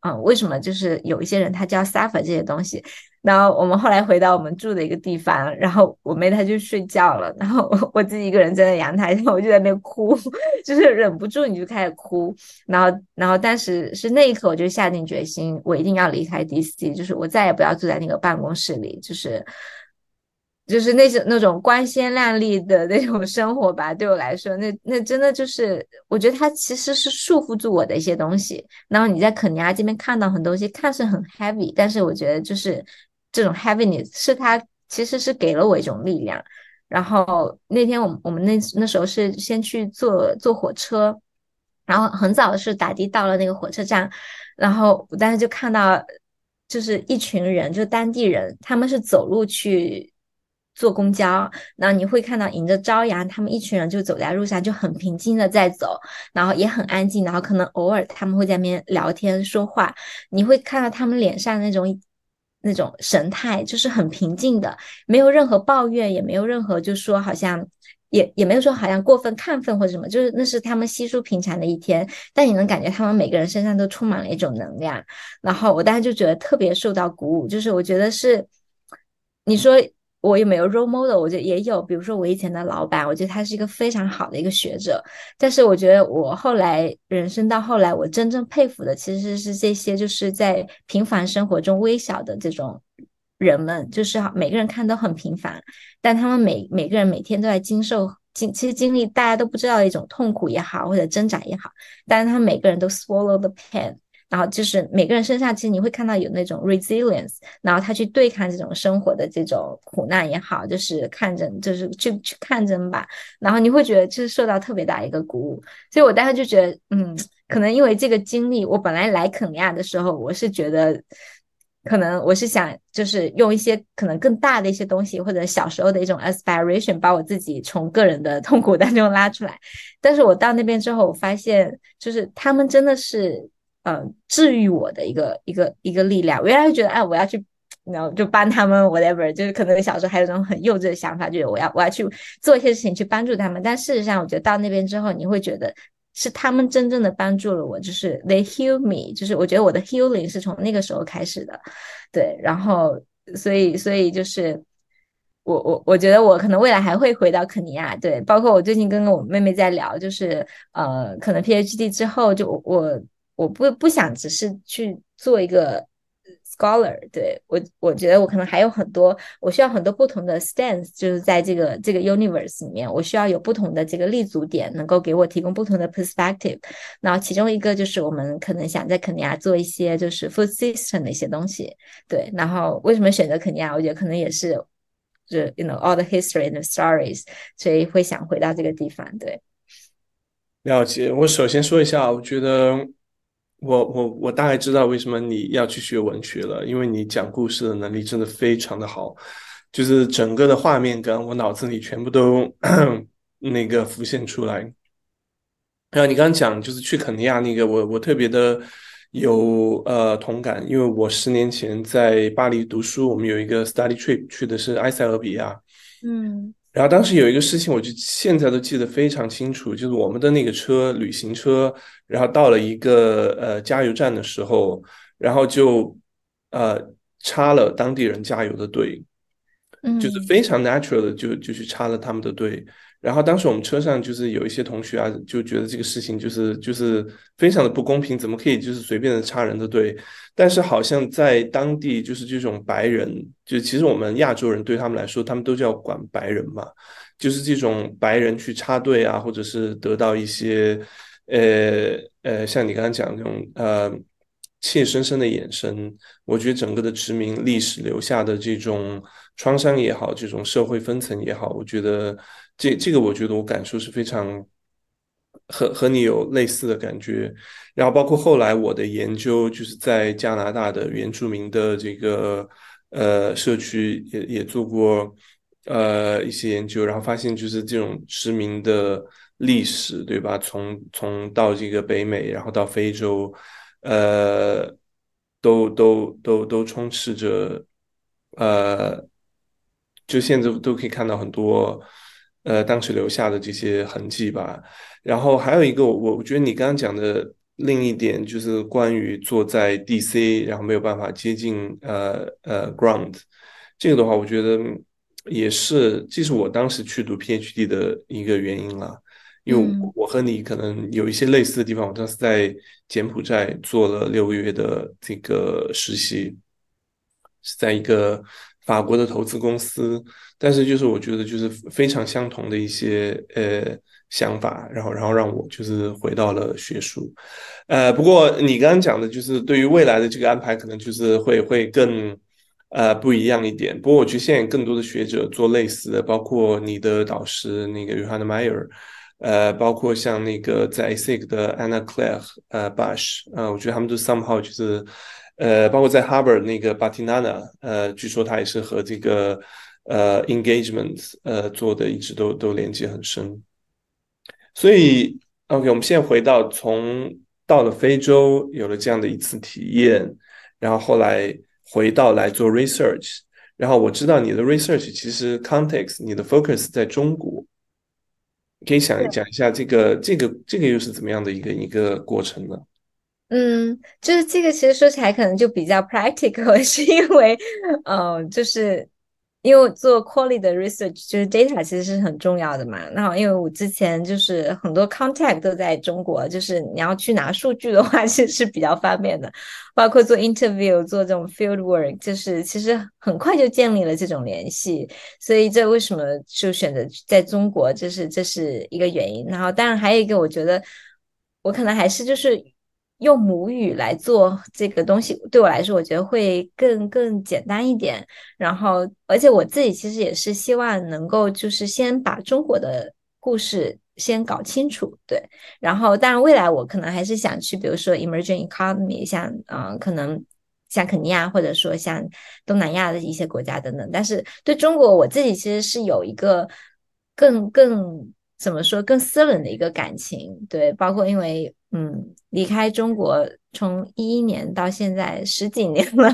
嗯，为什么就是有一些人他就要 suffer 这些东西？然后我们后来回到我们住的一个地方，然后我妹她就睡觉了，然后我自己一个人站在阳台上，我就在那哭，就是忍不住你就开始哭。然后，然后当时是那一刻我就下定决心，我一定要离开 DC，就是我再也不要住在那个办公室里，就是。就是那种那种光鲜亮丽的那种生活吧，对我来说，那那真的就是，我觉得它其实是束缚住我的一些东西。然后你在肯尼亚这边看到很多东西，看似很 heavy，但是我觉得就是这种 heaviness 是它其实是给了我一种力量。然后那天我们我们那那时候是先去坐坐火车，然后很早是打的到了那个火车站，然后我当时就看到就是一群人，就当地人，他们是走路去。坐公交，然后你会看到迎着朝阳，他们一群人就走在路上，就很平静的在走，然后也很安静，然后可能偶尔他们会在那边聊天说话，你会看到他们脸上那种那种神态，就是很平静的，没有任何抱怨，也没有任何就说好像也也没有说好像过分亢奋或者什么，就是那是他们稀疏平常的一天，但你能感觉他们每个人身上都充满了一种能量，然后我当时就觉得特别受到鼓舞，就是我觉得是你说。我有没有 role model？我觉得也有，比如说我以前的老板，我觉得他是一个非常好的一个学者。但是我觉得我后来人生到后来，我真正佩服的其实是这些就是在平凡生活中微小的这种人们，就是每个人看都很平凡，但他们每每个人每天都在经受经，其实经历大家都不知道的一种痛苦也好，或者挣扎也好，但是他们每个人都 swallow the pain。然后就是每个人身上，其实你会看到有那种 resilience，然后他去对抗这种生活的这种苦难也好，就是看着就是去去看着吧，然后你会觉得就是受到特别大一个鼓舞。所以我当时就觉得，嗯，可能因为这个经历，我本来来肯尼亚的时候，我是觉得，可能我是想就是用一些可能更大的一些东西，或者小时候的一种 aspiration，把我自己从个人的痛苦当中拉出来。但是我到那边之后，我发现就是他们真的是。嗯，治愈我的一个一个一个力量。我原来会觉得，哎，我要去，然后就帮他们，whatever，就是可能小时候还有种很幼稚的想法，就是我要我要去做一些事情去帮助他们。但事实上，我觉得到那边之后，你会觉得是他们真正的帮助了我，就是 they heal me，就是我觉得我的 healing 是从那个时候开始的。对，然后所以所以就是我我我觉得我可能未来还会回到肯尼亚。对，包括我最近跟我妹妹在聊，就是呃，可能 PhD 之后就我。我不不想只是去做一个 scholar，对我我觉得我可能还有很多，我需要很多不同的 stance，就是在这个这个 universe 里面，我需要有不同的这个立足点，能够给我提供不同的 perspective。然后其中一个就是我们可能想在肯尼亚做一些就是 food system 的一些东西，对。然后为什么选择肯尼亚？我觉得可能也是就 you know all the history and the stories，所以会想回到这个地方，对。了解。我首先说一下，我觉得。我我我大概知道为什么你要去学文学了，因为你讲故事的能力真的非常的好，就是整个的画面感，我脑子里全部都 那个浮现出来。然后你刚刚讲就是去肯尼亚那个，我我特别的有呃同感，因为我十年前在巴黎读书，我们有一个 study trip 去的是埃塞俄比亚，嗯。然后当时有一个事情，我就现在都记得非常清楚，就是我们的那个车旅行车，然后到了一个呃加油站的时候，然后就呃插了当地人加油的队，就是非常 natural 的就就去插了他们的队。然后当时我们车上就是有一些同学啊，就觉得这个事情就是就是非常的不公平，怎么可以就是随便的插人的队？但是好像在当地就是这种白人，就其实我们亚洲人对他们来说，他们都叫管白人嘛，就是这种白人去插队啊，或者是得到一些呃呃，像你刚刚讲这种呃怯生生的眼神，我觉得整个的殖民历史留下的这种创伤也好，这种社会分层也好，我觉得。这这个我觉得我感受是非常和和你有类似的感觉，然后包括后来我的研究就是在加拿大的原住民的这个呃社区也也做过呃一些研究，然后发现就是这种殖民的历史对吧？从从到这个北美，然后到非洲，呃，都都都都充斥着呃，就现在都可以看到很多。呃，当时留下的这些痕迹吧。然后还有一个，我我觉得你刚刚讲的另一点，就是关于坐在 DC，然后没有办法接近呃呃 ground，这个的话，我觉得也是，这是我当时去读 PhD 的一个原因了。因为我和你可能有一些类似的地方，我当时在柬埔寨做了六个月的这个实习，是在一个。法国的投资公司，但是就是我觉得就是非常相同的一些呃想法，然后然后让我就是回到了学术，呃，不过你刚刚讲的就是对于未来的这个安排，可能就是会会更呃不一样一点。不过我觉得现在更多的学者做类似的，包括你的导师那个约翰的迈尔，呃，包括像那个在 SIG 的 Anna Claire 呃 Bush，呃，我觉得他们都 somehow 就是。呃，包括在 Harvard 那个 Batinana，呃，据说他也是和这个呃 engagement 呃做的一直都都连接很深。所以，OK，我们现在回到从到了非洲有了这样的一次体验，然后后来回到来做 research，然后我知道你的 research 其实 context 你的 focus 在中国，可以想讲一下这个这个这个又是怎么样的一个一个过程呢？嗯，就是这个，其实说起来可能就比较 practical，是因为，嗯，就是因为做 quality 的 research，就是 data 其实是很重要的嘛。那因为我之前就是很多 contact 都在中国，就是你要去拿数据的话，其实是比较方便的。包括做 interview，做这种 field work，就是其实很快就建立了这种联系。所以这为什么就选择在中国，这是这是一个原因。然后当然还有一个，我觉得我可能还是就是。用母语来做这个东西，对我来说，我觉得会更更简单一点。然后，而且我自己其实也是希望能够，就是先把中国的故事先搞清楚，对。然后，当然未来我可能还是想去，比如说 emerging economy，像嗯，可能像肯尼亚，或者说像东南亚的一些国家等等。但是对中国，我自己其实是有一个更更怎么说更私人的一个感情，对，包括因为。嗯，离开中国从一一年到现在十几年了，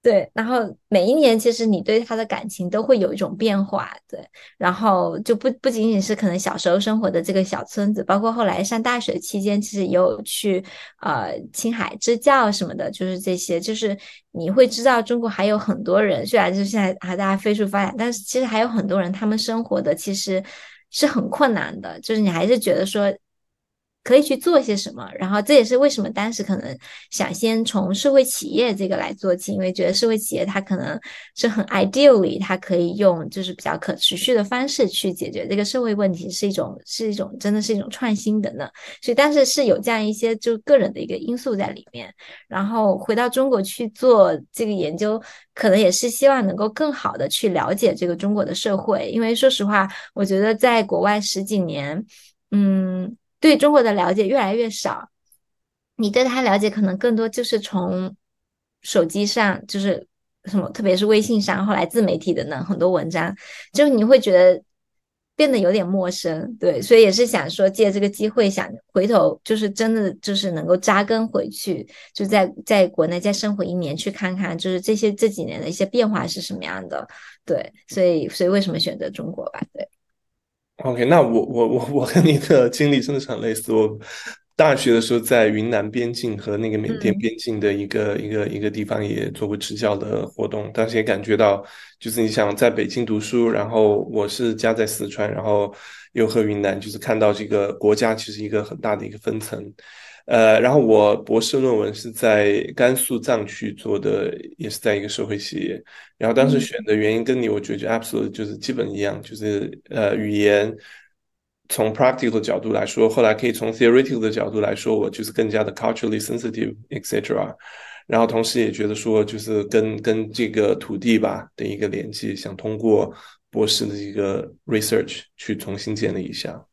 对，然后每一年其实你对他的感情都会有一种变化，对，然后就不不仅仅是可能小时候生活的这个小村子，包括后来上大学期间，其实也有去呃青海支教什么的，就是这些，就是你会知道中国还有很多人，虽然就现在还在飞速发展，但是其实还有很多人他们生活的其实是很困难的，就是你还是觉得说。可以去做些什么，然后这也是为什么当时可能想先从社会企业这个来做起，因为觉得社会企业它可能是很 ideally，它可以用就是比较可持续的方式去解决这个社会问题，是一种是一种真的是一种创新的呢。所以但是是有这样一些就个人的一个因素在里面。然后回到中国去做这个研究，可能也是希望能够更好的去了解这个中国的社会，因为说实话，我觉得在国外十几年，嗯。对中国的了解越来越少，你对他了解可能更多就是从手机上，就是什么，特别是微信上，后来自媒体的呢很多文章，就你会觉得变得有点陌生，对，所以也是想说借这个机会，想回头就是真的就是能够扎根回去，就在在国内再生活一年，去看看就是这些这几年的一些变化是什么样的，对，所以所以为什么选择中国吧？对，OK，那我我我我和你的经历真的是很类似，我。大学的时候，在云南边境和那个缅甸边境的一个一个一个地方也做过支教的活动，当时也感觉到，就是你想在北京读书，然后我是家在四川，然后又和云南，就是看到这个国家其实一个很大的一个分层。呃，然后我博士论文是在甘肃藏区做的，也是在一个社会企业。然后当时选的原因跟你，我觉得 absolutely 就是基本一样，就是呃语言。从 practical 的角度来说，后来可以从 theoretical 的角度来说，我就是更加的 culturally sensitive，etc。然后同时也觉得说，就是跟跟这个土地吧的一个连接，想通过博士的一个 research 去重新建立一下。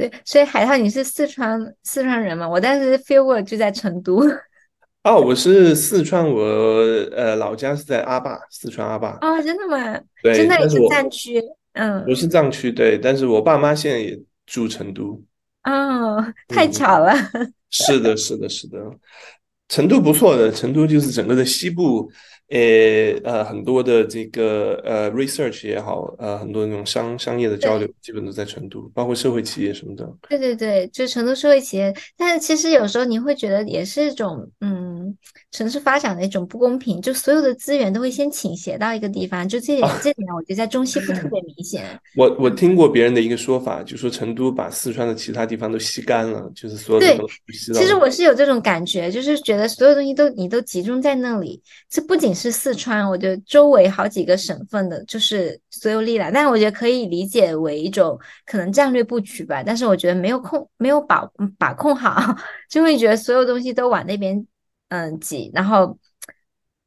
对，所以海涛，你是四川四川人吗？我当时 feel work 就在成都。哦，我是四川，我呃老家是在阿坝，四川阿坝。哦，真的吗？对，真的也是藏区。嗯，我是藏区对，但是我爸妈现在也住成都。哦，太巧了。是的，是的，是的，成都不错的，成都就是整个的西部。呃呃，很多的这个呃 research 也好，呃，很多那种商商业的交流，基本都在成都，包括社会企业什么的。对对对，就成都社会企业，但是其实有时候你会觉得也是一种嗯，城市发展的一种不公平，就所有的资源都会先倾斜到一个地方，就这点这点我觉得在中西部特别明显。我我听过别人的一个说法，就说成都把四川的其他地方都吸干了，就是所有的都吸其实我是有这种感觉，就是觉得所有东西都你都集中在那里，这不仅是。是四川，我觉得周围好几个省份的，就是所有力量，但是我觉得可以理解为一种可能战略布局吧。但是我觉得没有控，没有把把控好，就会觉得所有东西都往那边嗯挤。然后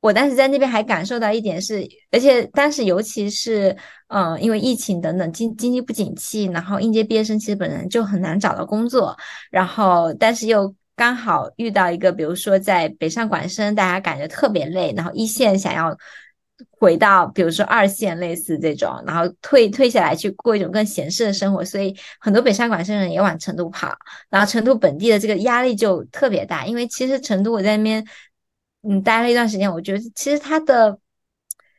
我当时在那边还感受到一点是，而且当时尤其是嗯，因为疫情等等经经济不景气，然后应届毕业生其实本人就很难找到工作，然后但是又。刚好遇到一个，比如说在北上广深，大家感觉特别累，然后一线想要回到，比如说二线类似这种，然后退退下来去过一种更闲适的生活，所以很多北上广深人也往成都跑，然后成都本地的这个压力就特别大，因为其实成都我在那边嗯待了一段时间，我觉得其实它的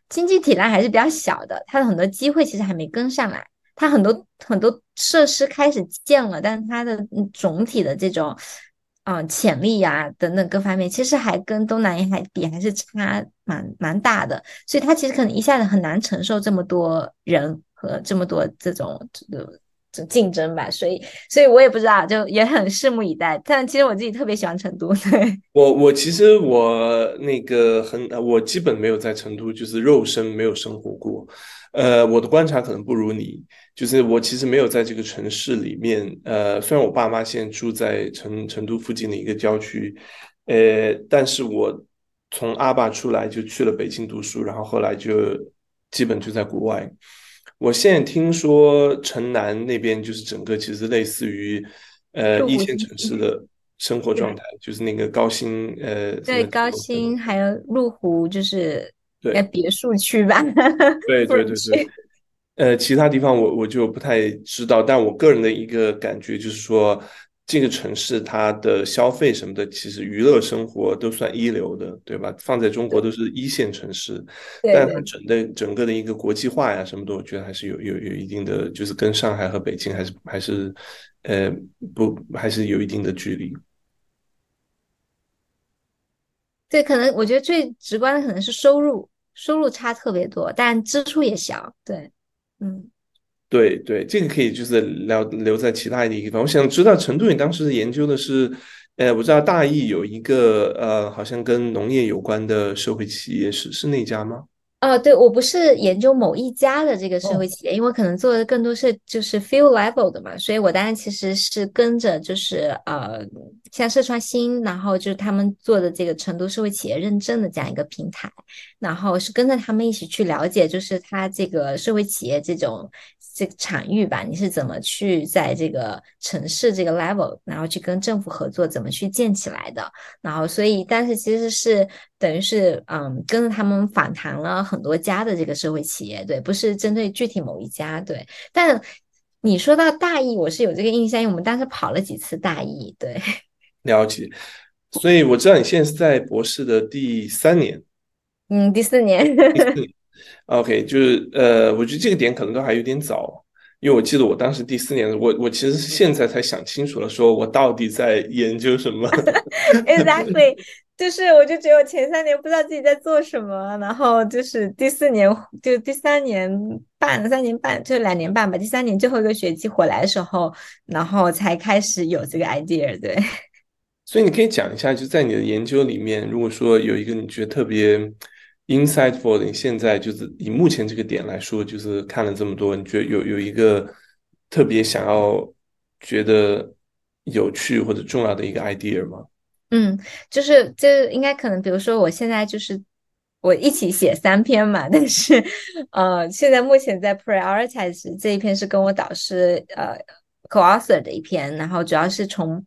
经济体量还是比较小的，它的很多机会其实还没跟上来，它很多很多设施开始建了，但是它的总体的这种。嗯，潜力呀，等等各方面，其实还跟东南亚比还是差蛮蛮大的，所以他其实可能一下子很难承受这么多人和这么多这种这竞争吧，所以，所以我也不知道，就也很拭目以待。但其实我自己特别喜欢成都，对我，我其实我那个很，我基本没有在成都就是肉身没有生活过，呃，我的观察可能不如你。就是我其实没有在这个城市里面，呃，虽然我爸妈现在住在成成都附近的一个郊区，呃，但是我从阿坝出来就去了北京读书，然后后来就基本就在国外。我现在听说城南那边就是整个其实类似于呃一线城市的生活状态，就是那个高新呃对高新还有麓湖就是对别墅区吧，对对对对。呃，其他地方我我就不太知道，但我个人的一个感觉就是说，这个城市它的消费什么的，其实娱乐生活都算一流的，对吧？放在中国都是一线城市，但它整的整个的一个国际化呀什么的，我觉得还是有有有一定的，就是跟上海和北京还是还是呃不还是有一定的距离。对，可能我觉得最直观的可能是收入，收入差特别多，但支出也小，对。嗯，对对，这个可以就是聊留在其他一个地方。我想知道成都，你当时研究的是，呃，我知道大邑有一个呃，好像跟农业有关的社会企业，是是那家吗？哦，对我不是研究某一家的这个社会企业，因为可能做的更多是就是 field level 的嘛，所以我当然其实是跟着就是呃，像社创新，然后就是他们做的这个成都社会企业认证的这样一个平台，然后是跟着他们一起去了解，就是他这个社会企业这种这个场域吧，你是怎么去在这个城市这个 level，然后去跟政府合作，怎么去建起来的？然后所以，但是其实是等于是嗯，跟着他们访谈了很多家的这个社会企业，对，不是针对具体某一家，对。但你说到大艺，我是有这个印象，因为我们当时跑了几次大艺，对。了解，所以我知道你现在是在博士的第三年，嗯，第四年。OK，就是呃，我觉得这个点可能都还有点早，因为我记得我当时第四年，我我其实是现在才想清楚了，说我到底在研究什么。Exactly，就是我就只有前三年不知道自己在做什么，然后就是第四年就第三年半三年半就两年半吧，第三年最后一个学期回来的时候，然后才开始有这个 idea。对，所以你可以讲一下，就在你的研究里面，如果说有一个你觉得特别。Insightful，你现在就是以目前这个点来说，就是看了这么多，你觉得有有一个特别想要觉得有趣或者重要的一个 idea 吗？嗯，就是这应该可能，比如说我现在就是我一起写三篇嘛，但是呃，现在目前在 prioritize 这一篇是跟我导师呃 co-author 的一篇，然后主要是从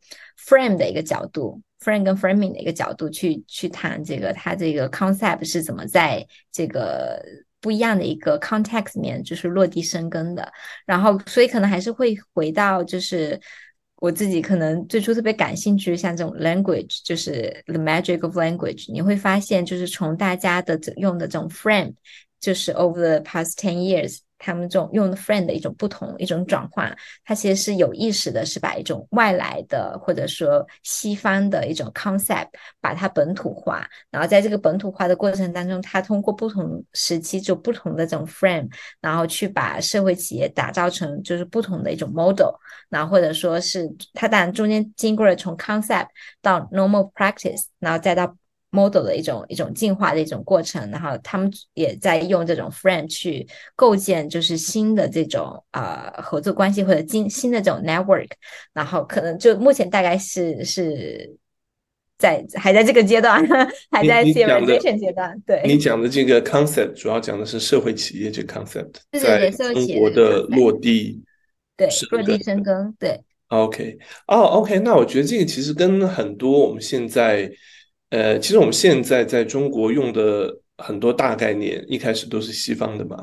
frame 的一个角度。Frame 跟 framing 的一个角度去去谈这个，它这个 concept 是怎么在这个不一样的一个 context 里面就是落地生根的。然后，所以可能还是会回到就是我自己可能最初特别感兴趣，像这种 language，就是 the magic of language。你会发现，就是从大家的用的这种 frame，就是 over the past ten years。他们这种用的 friend 的一种不同一种转换，它其实是有意识的，是把一种外来的或者说西方的一种 concept 把它本土化，然后在这个本土化的过程当中，它通过不同时期就不同的这种 frame，然后去把社会企业打造成就是不同的一种 model，然后或者说是它当然中间经过了从 concept 到 normal practice，然后再到 model 的一种一种进化的一种过程，然后他们也在用这种 friend 去构建就是新的这种呃合作关系或者新新的这种 network，然后可能就目前大概是是在还在这个阶段，还在 theorization 阶段。对，你讲的这个 concept 主要讲的是社会企业这个 concept，在中国的落地，对落地生根，对。OK，哦，OK，那我觉得这个其实跟很多我们现在。呃，其实我们现在在中国用的很多大概念，一开始都是西方的嘛，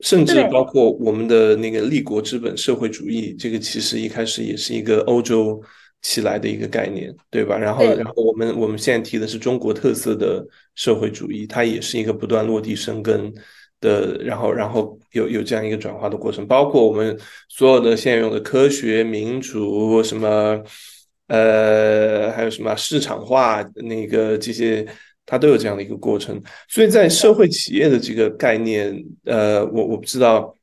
甚至包括我们的那个立国之本社会主义，这个其实一开始也是一个欧洲起来的一个概念，对吧？然后，然后我们我们现在提的是中国特色的社会主义，它也是一个不断落地生根的，然后，然后有有这样一个转化的过程，包括我们所有的现在用的科学、民主什么。呃，还有什么市场化那个这些，它都有这样的一个过程。所以在社会企业的这个概念，呃，我我不知道，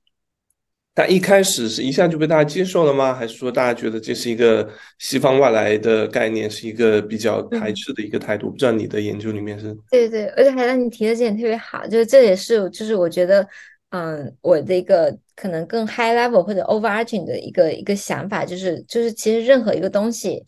但一开始是一下就被大家接受了吗？还是说大家觉得这是一个西方外来的概念，是一个比较排斥的一个态度？不知道你的研究里面是？对对，而且还让你提的这点特别好，就是这也是就是我觉得。嗯，我的一个可能更 high level 或者 overarching 的一个一个想法，就是就是其实任何一个东西，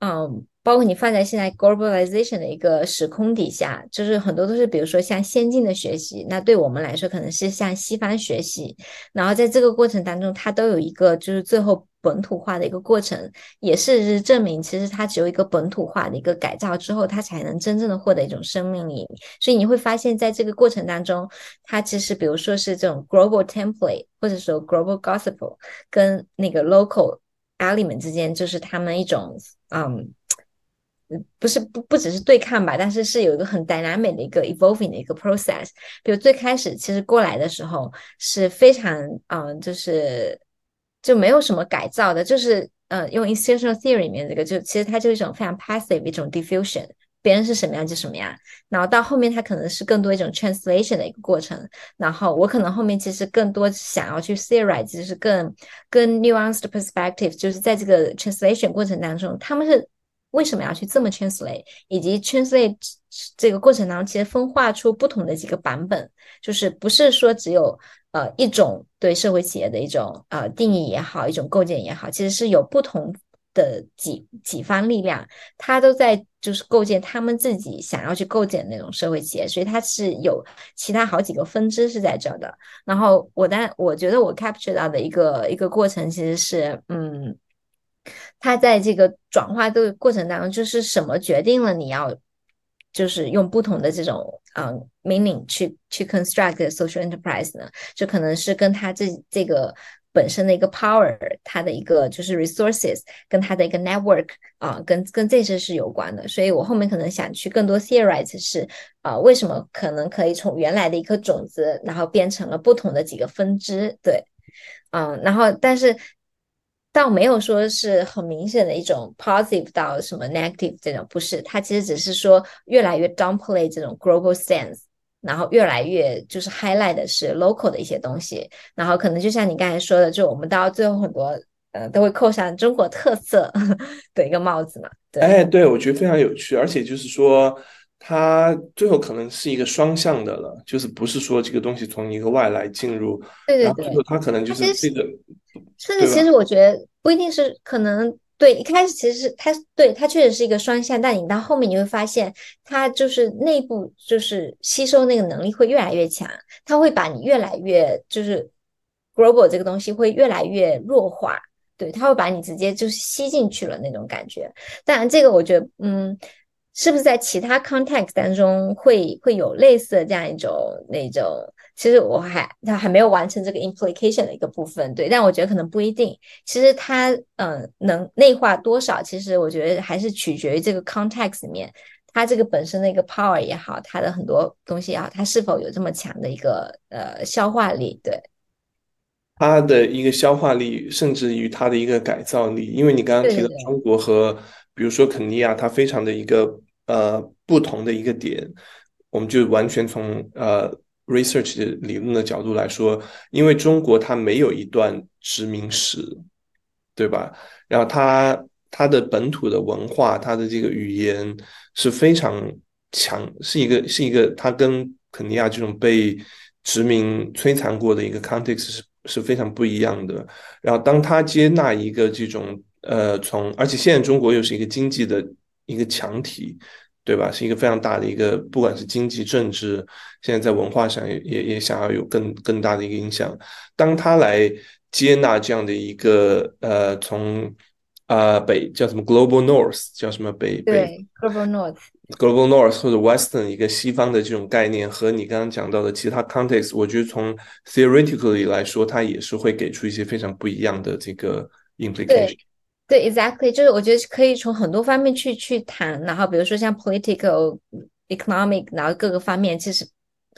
嗯，包括你放在现在 globalization 的一个时空底下，就是很多都是比如说像先进的学习，那对我们来说可能是向西方学习，然后在这个过程当中，它都有一个就是最后。本土化的一个过程，也是证明，其实它只有一个本土化的一个改造之后，它才能真正的获得一种生命力。所以你会发现在这个过程当中，它其实比如说是这种 global template，或者说 global gospel，跟那个 local element 之间，就是他们一种嗯，不是不不只是对抗吧，但是是有一个很 dynamic 的一个 evolving 的一个 process。比如最开始其实过来的时候是非常嗯，就是。就没有什么改造的，就是呃，用 institutional theory 里面这个，就其实它就是一种非常 passive 一种 diffusion，别人是什么样就什么样。然后到后面它可能是更多一种 translation 的一个过程。然后我可能后面其实更多想要去 theorize，就是更更 nuanced perspective，就是在这个 translation 过程当中，他们是为什么要去这么 translate，以及 translate 这个过程当中，其实分化出不同的几个版本，就是不是说只有。呃，一种对社会企业的一种呃定义也好，一种构建也好，其实是有不同的几几方力量，他都在就是构建他们自己想要去构建那种社会企业，所以它是有其他好几个分支是在这的。然后我但我觉得我 capture 到的一个一个过程其实是，嗯，他在这个转化的过程当中，就是什么决定了你要就是用不同的这种嗯 meaning 去去 construct social enterprise 呢？就可能是跟他这这个。本身的一个 power，它的一个就是 resources，跟它的一个 network 啊，跟跟这些是有关的。所以我后面可能想去更多 theorize 是啊，为什么可能可以从原来的一颗种子，然后变成了不同的几个分支？对，嗯，然后但是倒没有说是很明显的一种 positive 到什么 negative 这种，不是，它其实只是说越来越 downplay 这种 global sense。然后越来越就是 highlight 的是 local 的一些东西，然后可能就像你刚才说的，就我们到最后很多呃都会扣上中国特色 的一个帽子嘛。对，哎，对，我觉得非常有趣，而且就是说它最后可能是一个双向的了，就是不是说这个东西从一个外来进入，对对对，它可能就是这个，甚至其实我觉得不一定是可能。对，一开始其实是它，对它确实是一个双向，但你到后面你会发现，它就是内部就是吸收那个能力会越来越强，它会把你越来越就是 global 这个东西会越来越弱化，对，它会把你直接就是吸进去了那种感觉。当然，这个我觉得，嗯，是不是在其他 context 当中会会有类似的这样一种那种。其实我还他还没有完成这个 implication 的一个部分，对，但我觉得可能不一定。其实它嗯能内化多少，其实我觉得还是取决于这个 context 里面，它这个本身的一个 power 也好，它的很多东西也好，它是否有这么强的一个呃消化力，对，它的一个消化力，甚至于它的一个改造力，因为你刚刚提到中国和比如说肯尼亚，它非常的一个呃不同的一个点，我们就完全从呃。research 的理论的角度来说，因为中国它没有一段殖民史，对吧？然后它它的本土的文化，它的这个语言是非常强，是一个是一个，它跟肯尼亚这种被殖民摧残过的一个 context 是是非常不一样的。然后当他接纳一个这种呃，从而且现在中国又是一个经济的一个强体。对吧？是一个非常大的一个，不管是经济、政治，现在在文化上也也也想要有更更大的一个影响。当他来接纳这样的一个呃，从啊北叫什么 Global North，叫什么北北 Global North，Global North 或者 Western 一个西方的这种概念，和你刚刚讲到的其他 context，我觉得从 theoretically 来说，它也是会给出一些非常不一样的这个 implication。对，exactly，就是我觉得可以从很多方面去去谈，然后比如说像 political、economic，然后各个方面其实。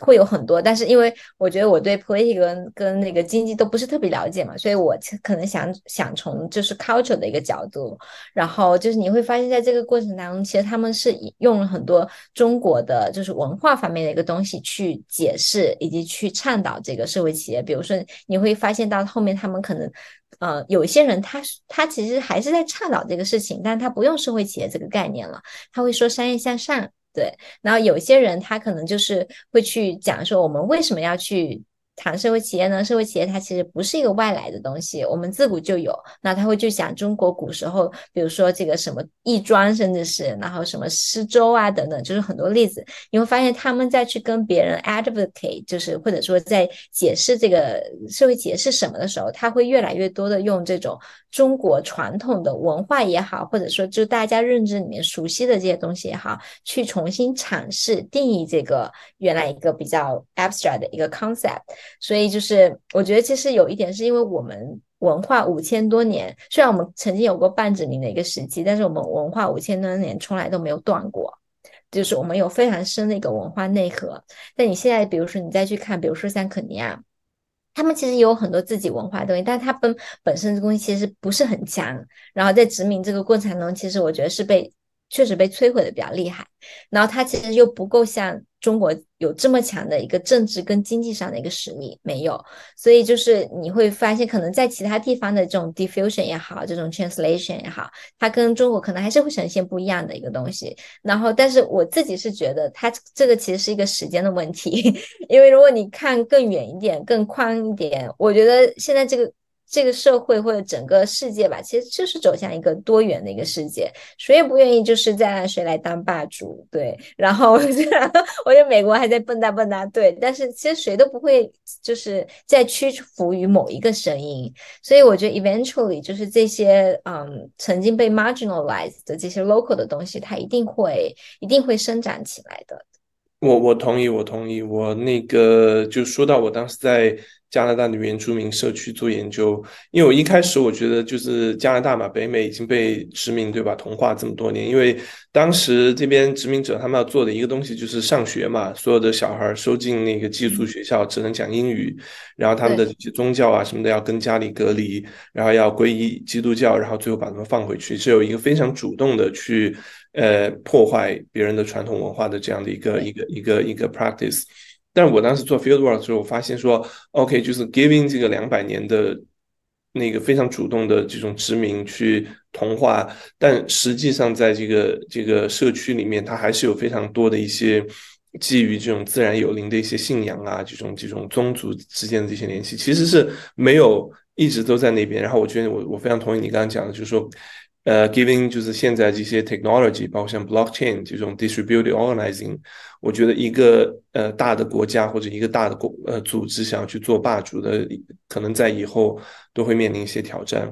会有很多，但是因为我觉得我对 political 跟那个经济都不是特别了解嘛，所以我可能想想从就是 culture 的一个角度，然后就是你会发现在这个过程当中，其实他们是用了很多中国的就是文化方面的一个东西去解释以及去倡导这个社会企业。比如说你会发现到后面他们可能呃有些人他他其实还是在倡导这个事情，但他不用社会企业这个概念了，他会说商业向上。对，然后有些人他可能就是会去讲说，我们为什么要去。谈社会企业呢？社会企业它其实不是一个外来的东西，我们自古就有。那他会就讲中国古时候，比如说这个什么亦庄，甚至是然后什么施粥啊等等，就是很多例子。你会发现他们在去跟别人 advocate，就是或者说在解释这个社会企业是什么的时候，他会越来越多的用这种中国传统的文化也好，或者说就大家认知里面熟悉的这些东西也好，去重新阐释定义这个原来一个比较 abstract 的一个 concept。所以就是，我觉得其实有一点是因为我们文化五千多年，虽然我们曾经有过半殖民的一个时期，但是我们文化五千多年从来都没有断过，就是我们有非常深的一个文化内核。但你现在，比如说你再去看，比如说像肯尼亚，他们其实有很多自己文化的东西，但他本本身这东西其实不是很强。然后在殖民这个过程中，其实我觉得是被确实被摧毁的比较厉害。然后它其实又不够像。中国有这么强的一个政治跟经济上的一个实力没有，所以就是你会发现，可能在其他地方的这种 diffusion 也好，这种 translation 也好，它跟中国可能还是会呈现不一样的一个东西。然后，但是我自己是觉得，它这个其实是一个时间的问题，因为如果你看更远一点、更宽一点，我觉得现在这个这个社会或者整个世界吧，其实就是走向一个多元的一个世界，谁也不愿意就是在谁来当霸主，对。然后 我觉得美国还在蹦跶蹦跶，对。但是其实谁都不会就是在屈服于某一个声音，所以我觉得 eventually 就是这些嗯曾经被 marginalized 的这些 local 的东西，它一定会一定会生长起来的。我我同意，我同意，我那个就说到我当时在。加拿大的原住民社区做研究，因为我一开始我觉得就是加拿大嘛，北美已经被殖民对吧，同化这么多年。因为当时这边殖民者他们要做的一个东西就是上学嘛，所有的小孩收进那个寄宿学校只能讲英语，然后他们的这些宗教啊什么的要跟家里隔离，然后要皈依基督教，然后最后把他们放回去，是有一个非常主动的去呃破坏别人的传统文化的这样的一个一个一个一个 practice。但是我当时做 field work 的时候，我发现说，OK，就是 giving 这个两百年的那个非常主动的这种殖民去同化，但实际上在这个这个社区里面，它还是有非常多的一些基于这种自然有灵的一些信仰啊，这种这种宗族之间的这些联系，其实是没有一直都在那边。然后我觉得我我非常同意你刚刚讲的，就是说。呃，giving 就是现在这些 technology，包括像 blockchain 这种 distributed organizing，我觉得一个呃大的国家或者一个大的国呃组织想要去做霸主的，可能在以后都会面临一些挑战。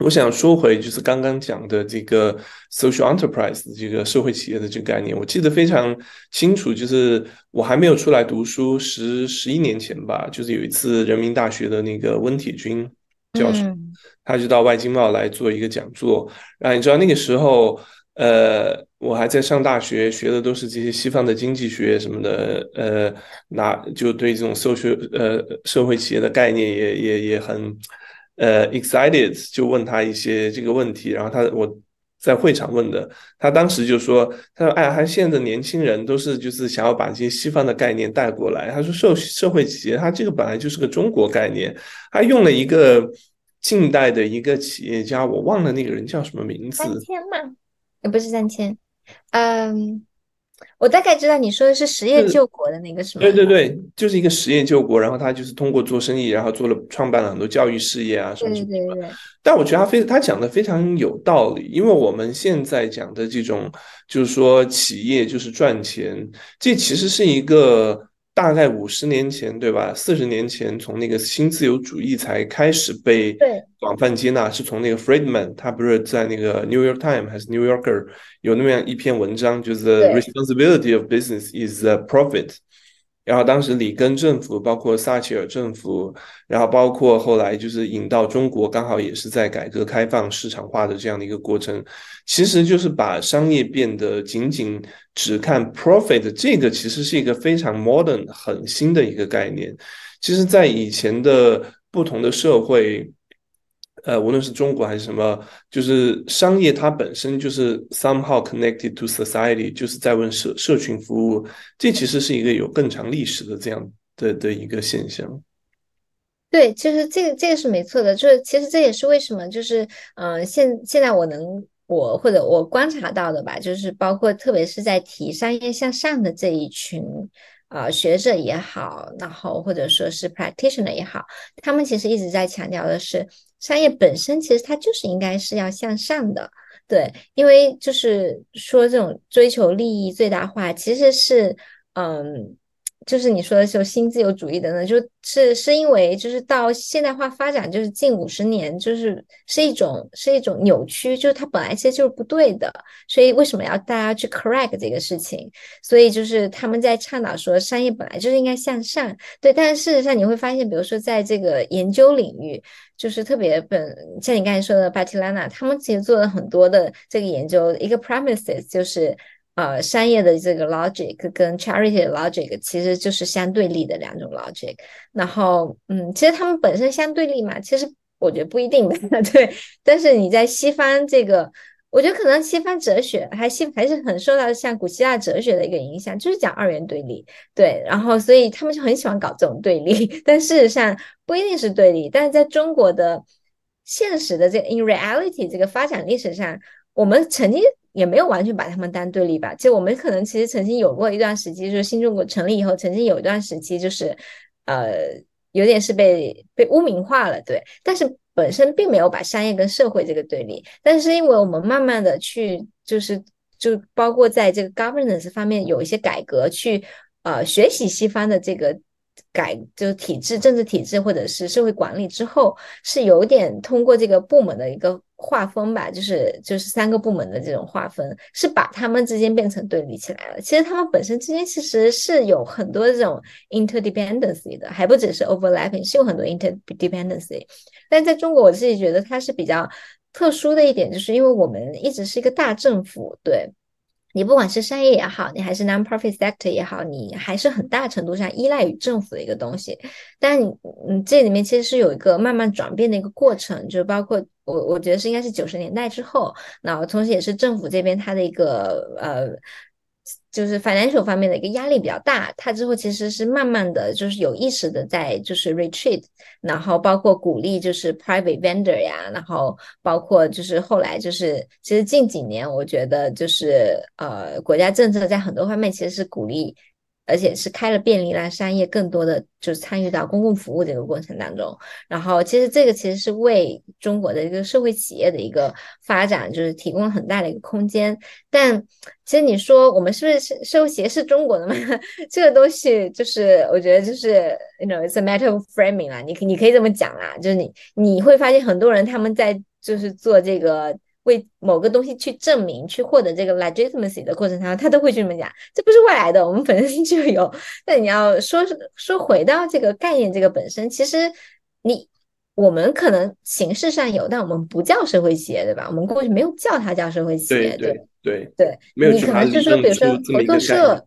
我想说回就是刚刚讲的这个 social enterprise 这个社会企业的这个概念，我记得非常清楚，就是我还没有出来读书十十一年前吧，就是有一次人民大学的那个温铁军教授。他就到外经贸来做一个讲座，然后你知道那个时候，呃，我还在上大学，学的都是这些西方的经济学什么的，呃，那就对这种社会呃社会企业的概念也也也很呃 excited，就问他一些这个问题，然后他我在会场问的，他当时就说，他说哎，他现在的年轻人都是就是想要把这些西方的概念带过来，他说社社会企业他这个本来就是个中国概念，他用了一个。近代的一个企业家，我忘了那个人叫什么名字。三千嘛？也不是三千。嗯，我大概知道你说的是实业救国的那个什么？对对对，就是一个实业救国，然后他就是通过做生意，然后做了创办了很多教育事业啊什么什么。对对对。但我觉得他非他讲的非常有道理，因为我们现在讲的这种就是说企业就是赚钱，这其实是一个。大概五十年前，对吧？四十年前，从那个新自由主义才开始被广泛接纳，是从那个 Friedman，他不是在那个 New York Times 还是 New Yorker 有那么样一篇文章，就是 The responsibility of business is a profit。然后当时里根政府，包括撒切尔政府，然后包括后来就是引到中国，刚好也是在改革开放市场化的这样的一个过程，其实就是把商业变得仅仅只看 profit，这个其实是一个非常 modern 很新的一个概念。其实，在以前的不同的社会。呃，无论是中国还是什么，就是商业它本身就是 somehow connected to society，就是在问社社群服务，这其实是一个有更长历史的这样的的一个现象。对，其实这个这个是没错的，就是其实这也是为什么，就是嗯，现现在我能我或者我观察到的吧，就是包括特别是在提商业向上的这一群啊学者也好，然后或者说是 practitioner 也好，他们其实一直在强调的是。商业本身其实它就是应该是要向上的，对，因为就是说这种追求利益最大化，其实是嗯。就是你说的时候，新自由主义的呢，就是是因为就是到现代化发展，就是近五十年，就是是一种是一种扭曲，就是它本来其实就是不对的，所以为什么要大家去 correct 这个事情？所以就是他们在倡导说，商业本来就是应该向上，对。但是事实上你会发现，比如说在这个研究领域，就是特别本像你刚才说的 Batilana，他们其实做了很多的这个研究，一个 premises 就是。呃，商业的这个 logic 跟 charity 的 logic 其实就是相对立的两种 logic。然后，嗯，其实他们本身相对立嘛，其实我觉得不一定的，对。但是你在西方这个，我觉得可能西方哲学还西还是很受到像古希腊哲学的一个影响，就是讲二元对立，对。然后，所以他们就很喜欢搞这种对立，但事实上不一定是对立。但是在中国的现实的这 in reality 这个发展历史上，我们曾经。也没有完全把他们当对立吧。其实我们可能其实曾经有过一段时期，就是新中国成立以后，曾经有一段时期就是，呃，有点是被被污名化了，对。但是本身并没有把商业跟社会这个对立，但是因为我们慢慢的去就是就包括在这个 governance 方面有一些改革，去呃学习西方的这个。改就是体制、政治体制或者是社会管理之后，是有点通过这个部门的一个划分吧，就是就是三个部门的这种划分，是把他们之间变成对立起来了。其实他们本身之间其实是有很多这种 interdependency 的，还不只是 overlapping，是有很多 interdependency。但在中国，我自己觉得它是比较特殊的一点，就是因为我们一直是一个大政府，对。你不管是商业也好，你还是 non-profit sector 也好，你还是很大程度上依赖于政府的一个东西。但你，你，这里面其实是有一个慢慢转变的一个过程，就包括我，我觉得是应该是九十年代之后，那同时也是政府这边它的一个呃。就是 financial 方面的一个压力比较大，他之后其实是慢慢的就是有意识的在就是 retreat，然后包括鼓励就是 private vendor 呀，然后包括就是后来就是其实近几年我觉得就是呃国家政策在很多方面其实是鼓励。而且是开了便利让商业更多的就是参与到公共服务这个过程当中，然后其实这个其实是为中国的一个社会企业的一个发展就是提供了很大的一个空间。但其实你说我们是不是社会企业是中国的吗？这个东西就是我觉得就是，you know it's a matter of framing 啦，你你可以这么讲啦，就是你你会发现很多人他们在就是做这个。为某个东西去证明、去获得这个 legitimacy 的过程当中，他都会这么讲，这不是外来的，我们本身就有。但你要说说回到这个概念，这个本身，其实你我们可能形式上有，但我们不叫社会企业，对吧？我们过去没有叫它叫社会企业，对对对，你可能就说，比如说合作社。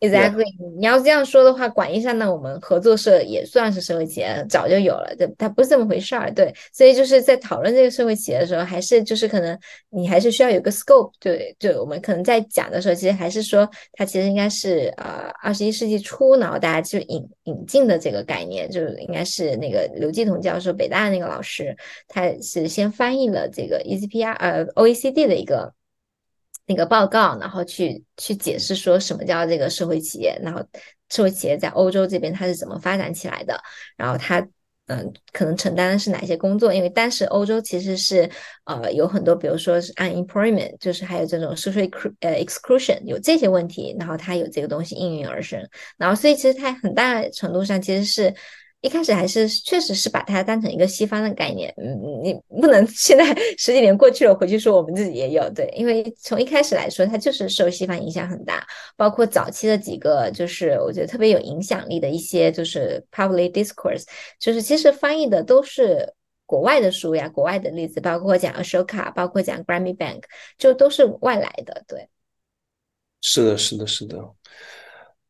Exactly，你要这样说的话，广义上呢，我们合作社也算是社会企业，早就有了，这它不是这么回事儿，对。所以就是在讨论这个社会企业的时候，还是就是可能你还是需要有个 scope，对，对我们可能在讲的时候，其实还是说它其实应该是呃二十一世纪初，然后大家就引引进的这个概念，就应该是那个刘继同教授，北大的那个老师，他是先翻译了这个 ECPR 呃 OECD 的一个。那个报告，然后去去解释说什么叫这个社会企业，然后社会企业在欧洲这边它是怎么发展起来的，然后它嗯可能承担的是哪些工作？因为当时欧洲其实是呃有很多，比如说是 unemployment，就是还有这种 social 呃 exclusion 有这些问题，然后它有这个东西应运而生，然后所以其实它很大程度上其实是。一开始还是确实是把它当成一个西方的概念，嗯，你不能 现在 十几年过去了回去说我们自己也有对，因为从一开始来说，它就是受西方影响很大，包括早期的几个就是我觉得特别有影响力的一些就是 public discourse，就是其实翻译的都是国外的书呀，国外的例子，包括讲 Ashoka，包括讲 Grammy Bank，就都是外来的，对。是的，是的，是的，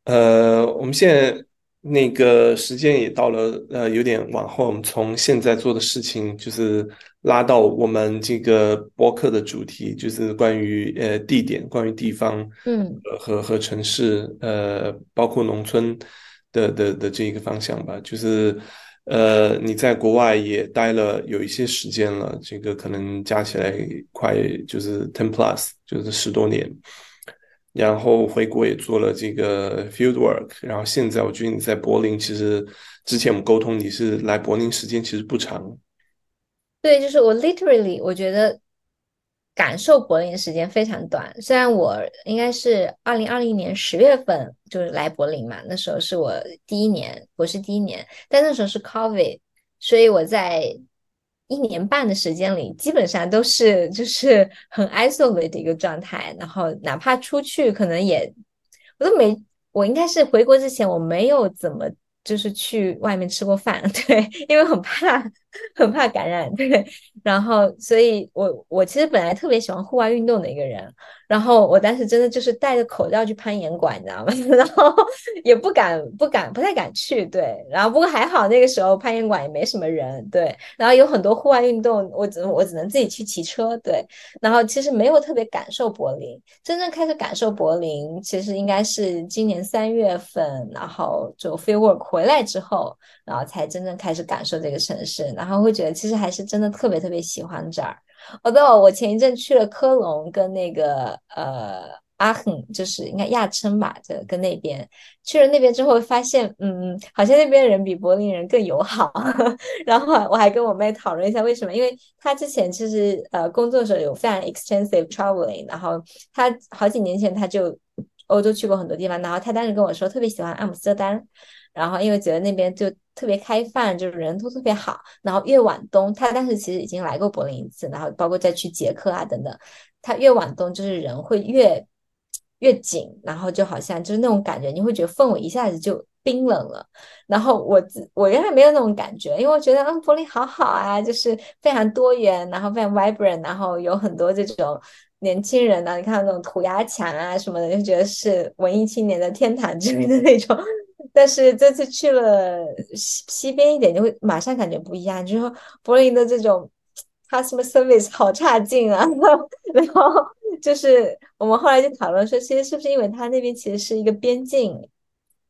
呃，我们现在。那个时间也到了，呃，有点往后。我们从现在做的事情，就是拉到我们这个播客的主题，就是关于呃地点、关于地方，嗯，和和城市，呃，包括农村的的的这一个方向吧。就是呃，你在国外也待了有一些时间了，这个可能加起来快就是 ten plus，就是十多年。然后回国也做了这个 field work，然后现在我觉得你在柏林，其实之前我们沟通你是来柏林时间其实不长。对，就是我 literally 我觉得感受柏林的时间非常短。虽然我应该是二零二零年十月份就是来柏林嘛，那时候是我第一年，我是第一年，但那时候是 COVID，所以我在。一年半的时间里，基本上都是就是很 isolate 的一个状态，然后哪怕出去，可能也我都没，我应该是回国之前，我没有怎么就是去外面吃过饭，对，因为很怕。很怕感染，对，然后所以，我我其实本来特别喜欢户外运动的一个人，然后我当时真的就是戴着口罩去攀岩馆，你知道吗？然后也不敢不敢不太敢去，对，然后不过还好那个时候攀岩馆也没什么人，对，然后有很多户外运动，我只我只能自己去骑车，对，然后其实没有特别感受柏林，真正开始感受柏林，其实应该是今年三月份，然后就 f i e l work 回来之后，然后才真正开始感受这个城市。然后会觉得其实还是真的特别特别喜欢这儿。我到我前一阵去了科隆跟那个呃阿亨，就是应该亚琛吧，这跟那边去了那边之后，发现嗯，好像那边人比柏林人更友好。然后我还跟我妹讨论一下为什么，因为她之前其实呃工作的时候有非常 extensive traveling，然后她好几年前她就欧洲去过很多地方，然后她当时跟我说特别喜欢阿姆斯特丹。然后因为觉得那边就特别开放，就是人都特别好。然后越往东，他当时其实已经来过柏林一次，然后包括再去捷克啊等等。他越往东，就是人会越越紧，然后就好像就是那种感觉，你会觉得氛围一下子就冰冷了。然后我自我原来没有那种感觉，因为我觉得嗯柏林好好啊，就是非常多元，然后非常 vibrant，然后有很多这种年轻人呢，你看那种涂鸦墙啊什么的，就觉得是文艺青年的天堂之类的那种。但是这次去了西西边一点，就会马上感觉不一样。就是说柏林的这种 customer service 好差劲啊，然后就是我们后来就讨论说，其实是不是因为它那边其实是一个边境，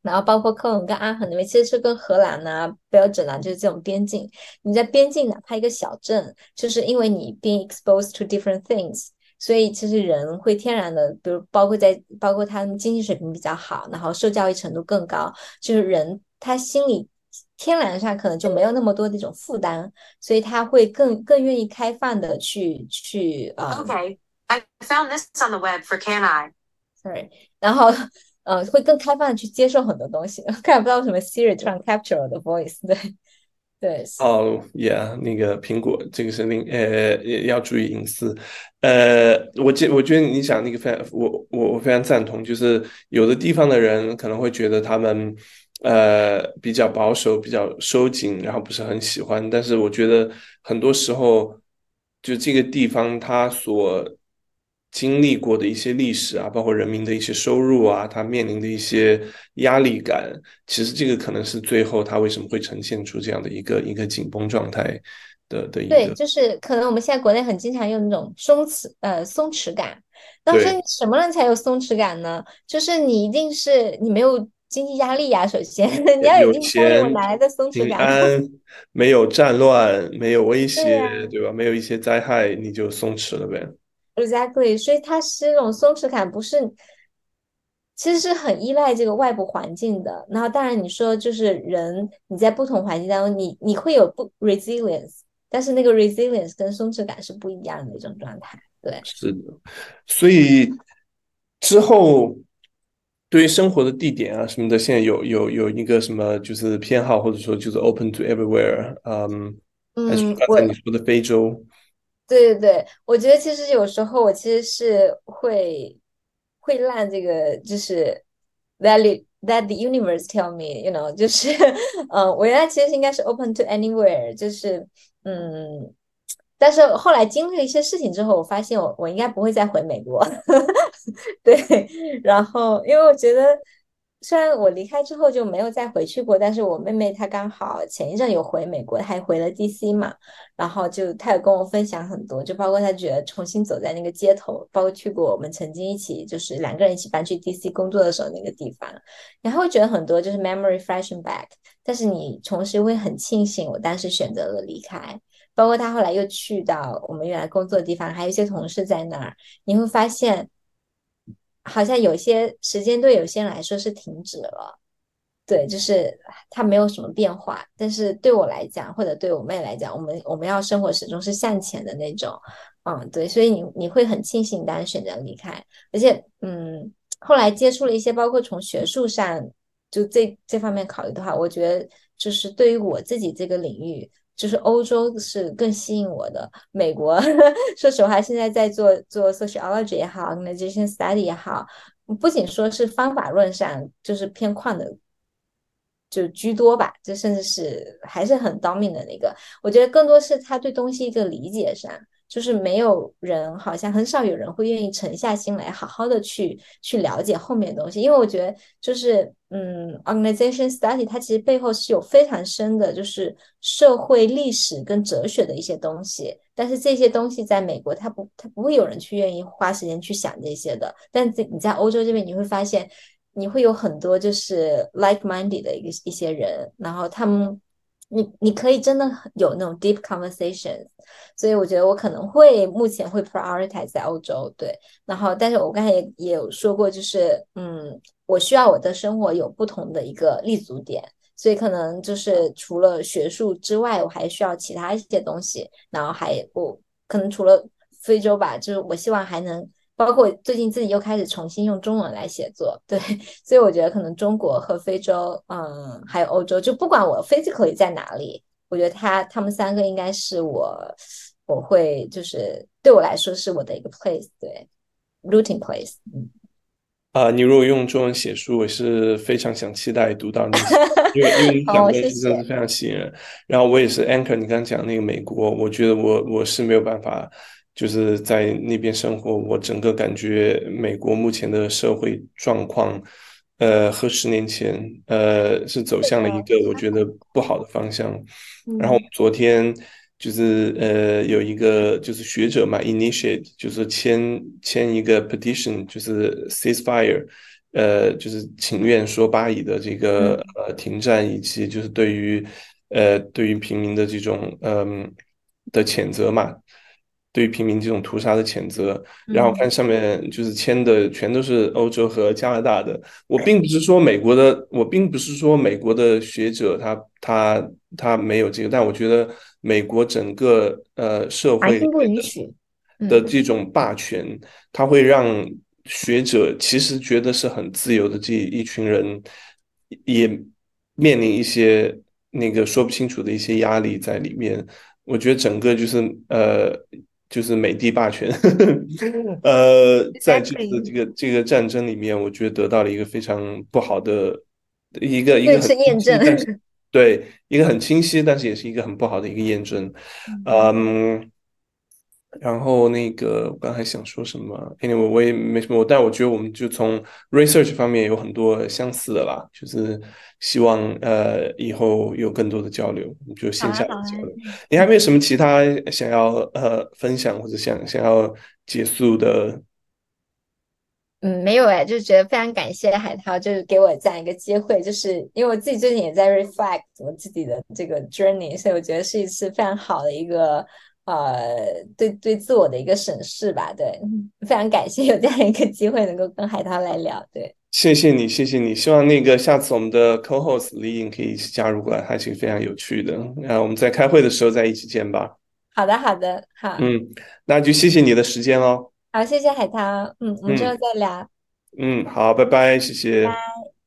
然后包括科隆跟阿亨那边其实是跟荷兰呐、标准啊，就是这种边境。你在边境哪怕一个小镇，就是因为你 being exposed to different things。所以其实人会天然的，比如包括在包括他们经济水平比较好，然后受教育程度更高，就是人他心里天然上可能就没有那么多那种负担，所以他会更更愿意开放的去去呃。Okay, I found this on the web for can I? Sorry，然后呃会更开放的去接受很多东西。看不到为什么 Siri 突然 capture 我的 voice，对。对哦，Yeah，那个苹果这个是另呃要注意隐私。呃，我觉我觉得你讲那个非常，我我我非常赞同，就是有的地方的人可能会觉得他们呃比较保守、比较收紧，然后不是很喜欢。但是我觉得很多时候，就这个地方它所。经历过的一些历史啊，包括人民的一些收入啊，他面临的一些压力感，其实这个可能是最后他为什么会呈现出这样的一个一个紧绷状态的的一个。对，就是可能我们现在国内很经常用那种松弛呃松弛感，但是什么人才有松弛感呢？就是你一定是你没有经济压力呀，首先你要有钱，哪来的松弛感？没有战乱，没有威胁，对吧？没有一些灾害，你就松弛了呗。Exactly，所以它是那种松弛感，不是，其实是很依赖这个外部环境的。然后，当然你说就是人，你在不同环境当中，你你会有不 resilience，但是那个 resilience 跟松弛感是不一样的一种状态。对，是的。所以之后对于生活的地点啊什么的，现在有有有一个什么就是偏好，或者说就是 open to everywhere，嗯，还是刚才你说的非洲。对对对，我觉得其实有时候我其实是会会烂这个，就是 that that the universe tell me，you know，就是嗯，我原来其实应该是 open to anywhere，就是嗯，但是后来经历了一些事情之后，我发现我我应该不会再回美国，对，然后因为我觉得。虽然我离开之后就没有再回去过，但是我妹妹她刚好前一阵有回美国，她还回了 DC 嘛，然后就她有跟我分享很多，就包括她觉得重新走在那个街头，包括去过我们曾经一起就是两个人一起搬去 DC 工作的时候那个地方，然后觉得很多就是 memory flashing back，但是你同时会很庆幸我当时选择了离开，包括她后来又去到我们原来工作的地方，还有一些同事在那儿，你会发现。好像有些时间对有些人来说是停止了，对，就是它没有什么变化。但是对我来讲，或者对我妹来讲，我们我们要生活始终是向前的那种，嗯，对。所以你你会很庆幸当选择离开，而且，嗯，后来接触了一些，包括从学术上就这这方面考虑的话，我觉得就是对于我自己这个领域。就是欧洲是更吸引我的，美国 说实话，现在在做做 sociology 也好，organization study 也好，不仅说是方法论上就是偏旷的，就居多吧，就甚至是还是很 dominant 的那个，我觉得更多是他对东西一个理解上。就是没有人，好像很少有人会愿意沉下心来，好好的去去了解后面的东西。因为我觉得，就是嗯，organization study 它其实背后是有非常深的，就是社会历史跟哲学的一些东西。但是这些东西在美国，它不，它不会有人去愿意花时间去想这些的。但你在欧洲这边，你会发现，你会有很多就是 like minded 的一个一些人，然后他们。你你可以真的有那种 deep conversations，所以我觉得我可能会目前会 prioritize 在欧洲，对。然后，但是我刚才也也有说过，就是嗯，我需要我的生活有不同的一个立足点，所以可能就是除了学术之外，我还需要其他一些东西。然后还我可能除了非洲吧，就是我希望还能。包括最近自己又开始重新用中文来写作，对，所以我觉得可能中国和非洲，嗯，还有欧洲，就不管我 physically 在哪里，我觉得他他们三个应该是我，我会就是对我来说是我的一个 place，对，rooting place，嗯，啊，你如果用中文写书，我是非常想期待读到你，因为因为你讲的真的非常吸引人。然后我也是 anchor，你刚刚讲那个美国，我觉得我我是没有办法。就是在那边生活，我整个感觉美国目前的社会状况，呃，和十年前，呃，是走向了一个我觉得不好的方向。然后昨天就是呃，有一个就是学者嘛，initiate 就是签签一个 petition，就是 ceasefire，呃，就是请愿说巴以的这个呃停战，以及就是对于呃对于平民的这种嗯的谴责嘛。对于平民这种屠杀的谴责，然后看上面就是签的全都是欧洲和加拿大的。我并不是说美国的，我并不是说美国的学者他他他没有这个，但我觉得美国整个呃社会的这种霸权，它会让学者其实觉得是很自由的这一群人，也面临一些那个说不清楚的一些压力在里面。我觉得整个就是呃。就是美帝霸权，呃，在这次这个这个战争里面，我觉得得到了一个非常不好的一个一个很验证，对一个很清晰，但是也是一个很不好的一个验证，嗯。然后那个我刚才想说什么？Anyway，我也没什么，但我觉得我们就从 research 方面有很多相似的啦，就是希望呃以后有更多的交流，就线下的交流。你还没有什么其他想要呃分享或者想想要结束的？嗯，没有哎，就是觉得非常感谢海涛，就是给我这样一个机会，就是因为我自己最近也在 reflect 我自己的这个 journey，所以我觉得是一次非常好的一个。呃，对对，自我的一个审视吧。对，非常感谢有这样一个机会能够跟海涛来聊。对，谢谢你，谢谢你。希望那个下次我们的 co-host 李颖可以一起加入过来，还是非常有趣的。那我们在开会的时候再一起见吧。好的，好的，好。嗯，那就谢谢你的时间喽。好，谢谢海涛。嗯，我们之后再聊。嗯，好，拜拜，谢谢。拜。